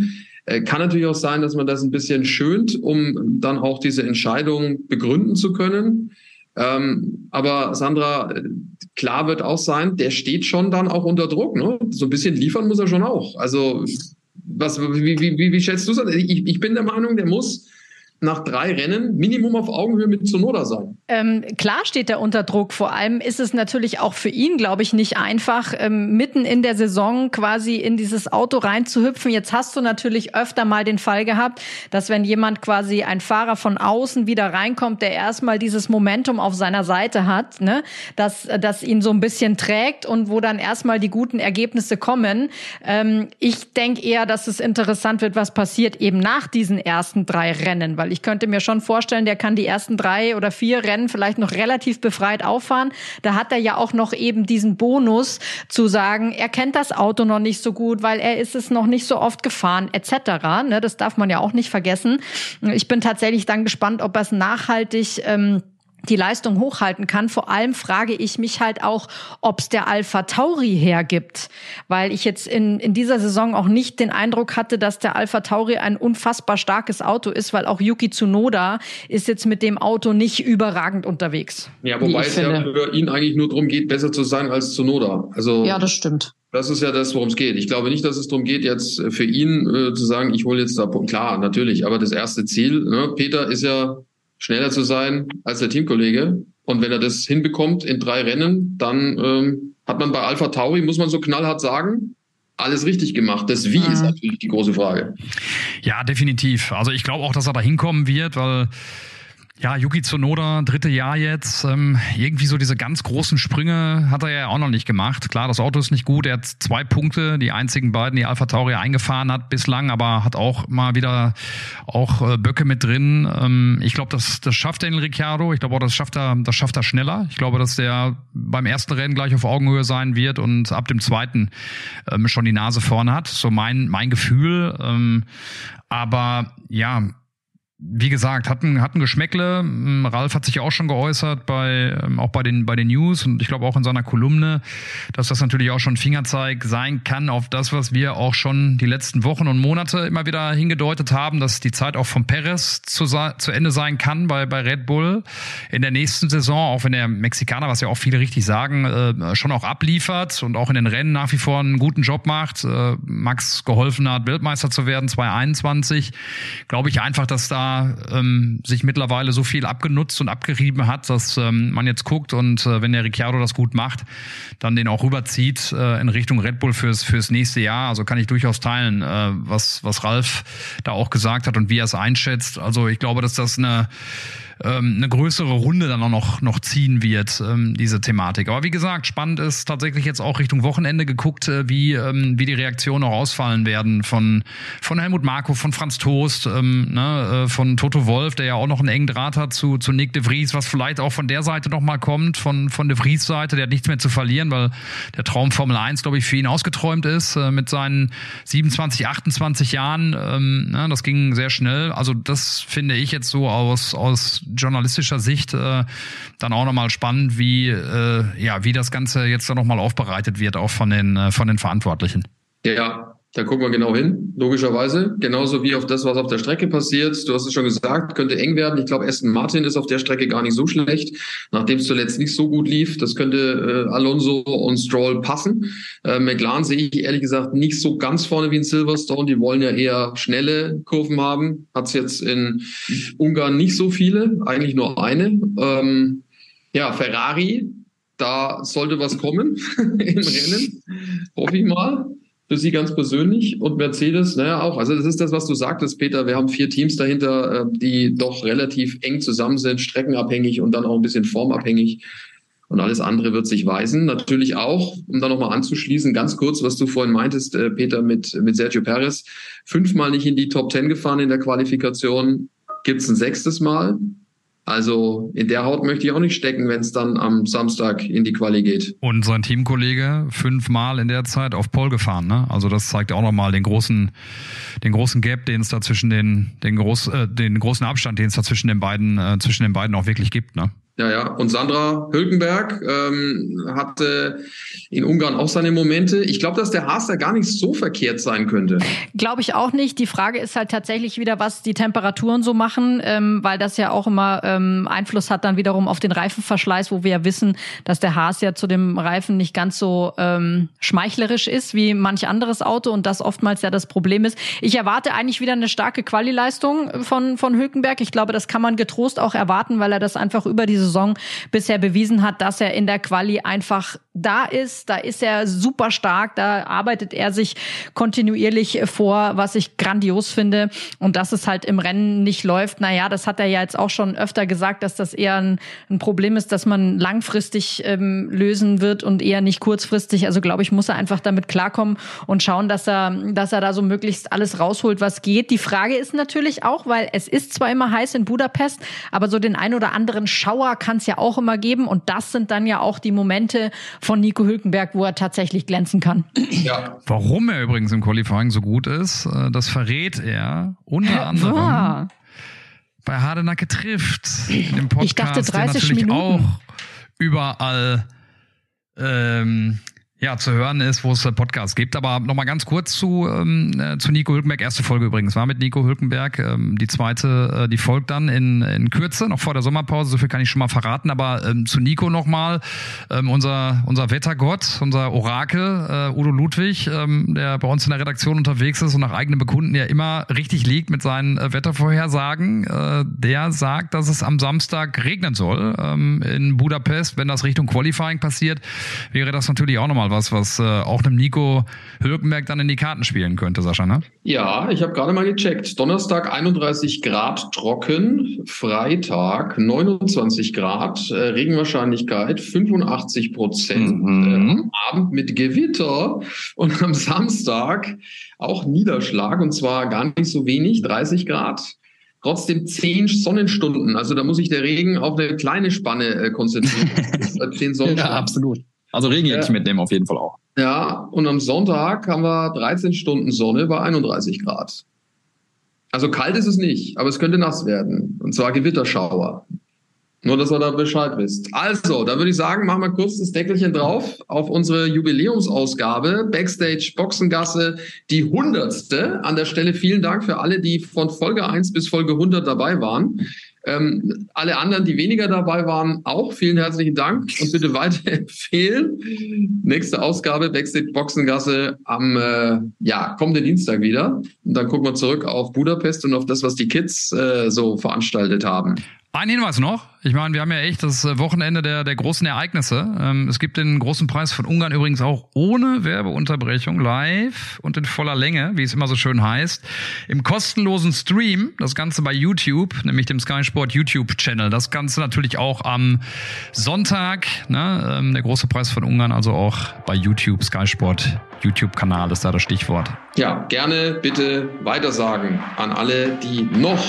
Speaker 1: Äh, kann natürlich auch sein, dass man das ein bisschen schönt, um dann auch diese Entscheidung begründen zu können. Ähm, aber Sandra, klar wird auch sein, der steht schon dann auch unter Druck. Ne? So ein bisschen liefern muss er schon auch. Also was, wie, wie, wie, wie schätzt du es? Ich, ich bin der Meinung, der muss nach drei Rennen Minimum auf Augenhöhe mit Zunoda sein.
Speaker 3: Ähm, klar steht er unter Druck. Vor allem ist es natürlich auch für ihn, glaube ich, nicht einfach, ähm, mitten in der Saison quasi in dieses Auto reinzuhüpfen. Jetzt hast du natürlich öfter mal den Fall gehabt, dass wenn jemand quasi ein Fahrer von außen wieder reinkommt, der erstmal dieses Momentum auf seiner Seite hat, ne, dass das ihn so ein bisschen trägt und wo dann erstmal die guten Ergebnisse kommen. Ähm, ich denke eher, dass es interessant wird, was passiert eben nach diesen ersten drei Rennen, weil ich könnte mir schon vorstellen, der kann die ersten drei oder vier Rennen vielleicht noch relativ befreit auffahren. Da hat er ja auch noch eben diesen Bonus zu sagen, er kennt das Auto noch nicht so gut, weil er ist es noch nicht so oft gefahren, etc. Ne, das darf man ja auch nicht vergessen. Ich bin tatsächlich dann gespannt, ob er es nachhaltig ähm, die Leistung hochhalten kann. Vor allem frage ich mich halt auch, ob es der Alpha Tauri hergibt, weil ich jetzt in, in dieser Saison auch nicht den Eindruck hatte, dass der Alpha Tauri ein unfassbar starkes Auto ist, weil auch Yuki Tsunoda ist jetzt mit dem Auto nicht überragend unterwegs.
Speaker 1: Ja, wobei es finde. ja für ihn eigentlich nur darum geht, besser zu sein als Tsunoda. Also
Speaker 10: ja, das stimmt.
Speaker 1: Das ist ja das, worum es geht. Ich glaube nicht, dass es darum geht, jetzt für ihn äh, zu sagen, ich hole jetzt da, klar, natürlich, aber das erste Ziel, ne, Peter ist ja schneller zu sein als der Teamkollege. Und wenn er das hinbekommt in drei Rennen, dann ähm, hat man bei Alpha Tauri, muss man so knallhart sagen, alles richtig gemacht. Das Wie mhm. ist natürlich die große Frage.
Speaker 2: Ja, definitiv. Also ich glaube auch, dass er da hinkommen wird, weil ja, Yuki Tsunoda, dritte Jahr jetzt. Ähm, irgendwie so diese ganz großen Sprünge hat er ja auch noch nicht gemacht. Klar, das Auto ist nicht gut. Er hat zwei Punkte, die einzigen beiden, die Alpha Tauri eingefahren hat bislang, aber hat auch mal wieder auch äh, Böcke mit drin. Ähm, ich glaube, das, das schafft Daniel Ricciardo. Ich glaube auch, das schafft er, das schafft er schneller. Ich glaube, dass der beim ersten Rennen gleich auf Augenhöhe sein wird und ab dem zweiten ähm, schon die Nase vorne hat. So mein, mein Gefühl. Ähm, aber ja, wie gesagt, hatten, hatten Geschmäckle. Ähm, Ralf hat sich auch schon geäußert, bei, ähm, auch bei den, bei den News und ich glaube auch in seiner Kolumne, dass das natürlich auch schon Fingerzeig sein kann auf das, was wir auch schon die letzten Wochen und Monate immer wieder hingedeutet haben, dass die Zeit auch von Perez zu, zu Ende sein kann bei, bei Red Bull in der nächsten Saison, auch wenn der Mexikaner, was ja auch viele richtig sagen, äh, schon auch abliefert und auch in den Rennen nach wie vor einen guten Job macht. Äh, Max geholfen hat, Weltmeister zu werden 2021. Glaube ich einfach, dass da ähm, sich mittlerweile so viel abgenutzt und abgerieben hat, dass ähm, man jetzt guckt und äh, wenn der Ricciardo das gut macht, dann den auch rüberzieht äh, in Richtung Red Bull fürs, fürs nächste Jahr. Also kann ich durchaus teilen, äh, was, was Ralf da auch gesagt hat und wie er es einschätzt. Also ich glaube, dass das eine ähm, eine größere Runde dann auch noch, noch ziehen wird, ähm, diese Thematik. Aber wie gesagt, spannend ist tatsächlich jetzt auch Richtung Wochenende geguckt, äh, wie, ähm, wie die Reaktionen auch ausfallen werden von, von Helmut Marko, von Franz Toast, ähm, ne, äh, von Toto Wolf, der ja auch noch einen engen Draht hat zu, zu Nick de Vries, was vielleicht auch von der Seite nochmal kommt, von, von de Vries Seite, der hat nichts mehr zu verlieren, weil der Traum Formel 1, glaube ich, für ihn ausgeträumt ist, äh, mit seinen 27, 28 Jahren. Ähm, ne, das ging sehr schnell. Also das finde ich jetzt so aus, aus journalistischer Sicht äh, dann auch nochmal spannend, wie, äh, ja, wie das Ganze jetzt dann nochmal aufbereitet wird, auch von den, äh, von den Verantwortlichen.
Speaker 1: Ja, da gucken wir genau hin, logischerweise. Genauso wie auf das, was auf der Strecke passiert. Du hast es schon gesagt, könnte eng werden. Ich glaube, Aston Martin ist auf der Strecke gar nicht so schlecht, nachdem es zuletzt nicht so gut lief. Das könnte äh, Alonso und Stroll passen. Äh, McLaren sehe ich ehrlich gesagt nicht so ganz vorne wie in Silverstone. Die wollen ja eher schnelle Kurven haben. Hat es jetzt in Ungarn nicht so viele, eigentlich nur eine. Ähm, ja, Ferrari, da sollte was kommen im Rennen, hoffe ich mal für Sie ganz persönlich und Mercedes, naja, auch. Also das ist das, was du sagtest, Peter. Wir haben vier Teams dahinter, äh, die doch relativ eng zusammen sind, streckenabhängig und dann auch ein bisschen formabhängig. Und alles andere wird sich weisen. Natürlich auch, um da nochmal anzuschließen, ganz kurz, was du vorhin meintest, äh, Peter, mit, mit Sergio Perez. Fünfmal nicht in die Top Ten gefahren in der Qualifikation. Gibt's ein sechstes Mal? Also in der Haut möchte ich auch nicht stecken, wenn es dann am Samstag in die Quali geht.
Speaker 2: Und sein Teamkollege fünfmal in der Zeit auf Pole gefahren, ne? Also das zeigt auch nochmal den großen, den großen Gap, den es da zwischen den, den, groß, äh, den großen Abstand, den es da zwischen den beiden, äh, zwischen den beiden auch wirklich gibt, ne?
Speaker 1: Ja, ja. Und Sandra Hülkenberg ähm, hatte in Ungarn auch seine Momente. Ich glaube, dass der Haas da gar nicht so verkehrt sein könnte.
Speaker 3: Glaube ich auch nicht. Die Frage ist halt tatsächlich wieder, was die Temperaturen so machen, ähm, weil das ja auch immer ähm, Einfluss hat dann wiederum auf den Reifenverschleiß, wo wir ja wissen, dass der Haas ja zu dem Reifen nicht ganz so ähm, schmeichlerisch ist wie manch anderes Auto und das oftmals ja das Problem ist. Ich erwarte eigentlich wieder eine starke Quali-Leistung von, von Hülkenberg. Ich glaube, das kann man getrost auch erwarten, weil er das einfach über die Saison bisher bewiesen hat, dass er in der Quali einfach da ist. Da ist er super stark. Da arbeitet er sich kontinuierlich vor, was ich grandios finde. Und dass es halt im Rennen nicht läuft, naja, das hat er ja jetzt auch schon öfter gesagt, dass das eher ein, ein Problem ist, dass man langfristig ähm, lösen wird und eher nicht kurzfristig. Also glaube ich, muss er einfach damit klarkommen und schauen, dass er, dass er da so möglichst alles rausholt, was geht. Die Frage ist natürlich auch, weil es ist zwar immer heiß in Budapest, aber so den ein oder anderen Schauer kann es ja auch immer geben. Und das sind dann ja auch die Momente von Nico Hülkenberg, wo er tatsächlich glänzen kann.
Speaker 2: Ja. Warum er übrigens im Qualifying so gut ist, äh, das verrät er unter anderem ja. bei Hardenacke trifft. Im Podcast,
Speaker 3: ich dachte 30
Speaker 2: der natürlich
Speaker 3: Minuten.
Speaker 2: auch überall ähm, ja, zu hören ist, wo es Podcasts gibt. Aber nochmal ganz kurz zu, ähm, äh, zu Nico Hülkenberg. Erste Folge übrigens war mit Nico Hülkenberg. Ähm, die zweite, äh, die folgt dann in, in Kürze, noch vor der Sommerpause. So viel kann ich schon mal verraten. Aber ähm, zu Nico nochmal. Ähm, unser, unser Wettergott, unser Orakel, äh, Udo Ludwig, ähm, der bei uns in der Redaktion unterwegs ist und nach eigenem Bekunden ja immer richtig liegt mit seinen äh, Wettervorhersagen. Äh, der sagt, dass es am Samstag regnen soll ähm, in Budapest. Wenn das Richtung Qualifying passiert, wäre das natürlich auch nochmal was, was äh, auch einem Nico Hülkenberg dann in die Karten spielen könnte, Sascha, ne?
Speaker 1: Ja, ich habe gerade mal gecheckt. Donnerstag 31 Grad trocken, Freitag 29 Grad, äh, Regenwahrscheinlichkeit 85 Prozent,
Speaker 6: Mhm.
Speaker 1: äh, am Abend mit Gewitter und am Samstag auch Niederschlag und zwar gar nicht so wenig, 30 Grad. Trotzdem zehn Sonnenstunden. Also da muss sich der Regen auf eine kleine Spanne äh, konzentrieren. Äh, zehn Sonnenstunden.
Speaker 6: Ja, absolut. Also Regenjäckchen
Speaker 1: Ja.
Speaker 6: mitnehmen auf jeden Fall auch.
Speaker 1: Ja, und am Sonntag haben wir 13 Stunden Sonne bei 31 Grad. Also kalt ist es nicht, aber es könnte nass werden. Und zwar Gewitterschauer. Nur, dass ihr da Bescheid wisst. Also, da würde ich sagen, machen wir kurz das Deckelchen drauf auf unsere Jubiläumsausgabe. Backstage Boxengasse, die hundertste. An der Stelle vielen Dank für alle, die von Folge 1 bis Folge 100 dabei waren. Ähm, alle anderen, die weniger dabei waren, auch vielen herzlichen Dank und bitte weiterempfehlen. Nächste Ausgabe Backstage Boxengasse am äh, ja, kommenden Dienstag wieder. Und dann gucken wir zurück auf Budapest und auf das, was die Kids äh, so veranstaltet haben.
Speaker 2: Ein Hinweis noch. Ich meine, wir haben ja echt das äh, Wochenende der, der großen Ereignisse. Ähm, es gibt den großen Preis von Ungarn übrigens auch ohne Werbeunterbrechung, live und in voller Länge, wie es immer so schön heißt, im kostenlosen Stream. Das Ganze bei YouTube, nämlich dem Sky Sport YouTube-Channel. Das Ganze natürlich auch am Sonntag. Ne? Ähm, der große Preis von Ungarn, also auch bei YouTube, Sky Sport YouTube-Kanal ist da das Stichwort.
Speaker 1: Ja, gerne bitte weitersagen an alle, die noch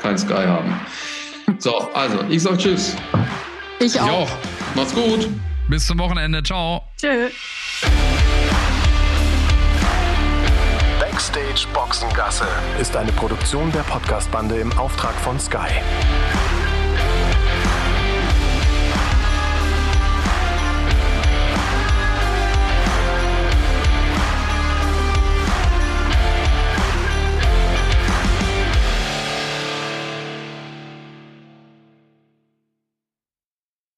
Speaker 1: kein Sky haben. So, also, ich sag Tschüss.
Speaker 3: Ich auch.
Speaker 1: Macht's gut.
Speaker 2: Bis zum Wochenende. Ciao.
Speaker 3: Tschö.
Speaker 14: Backstage Boxengasse ist eine Produktion der Podcastbande im Auftrag von Sky.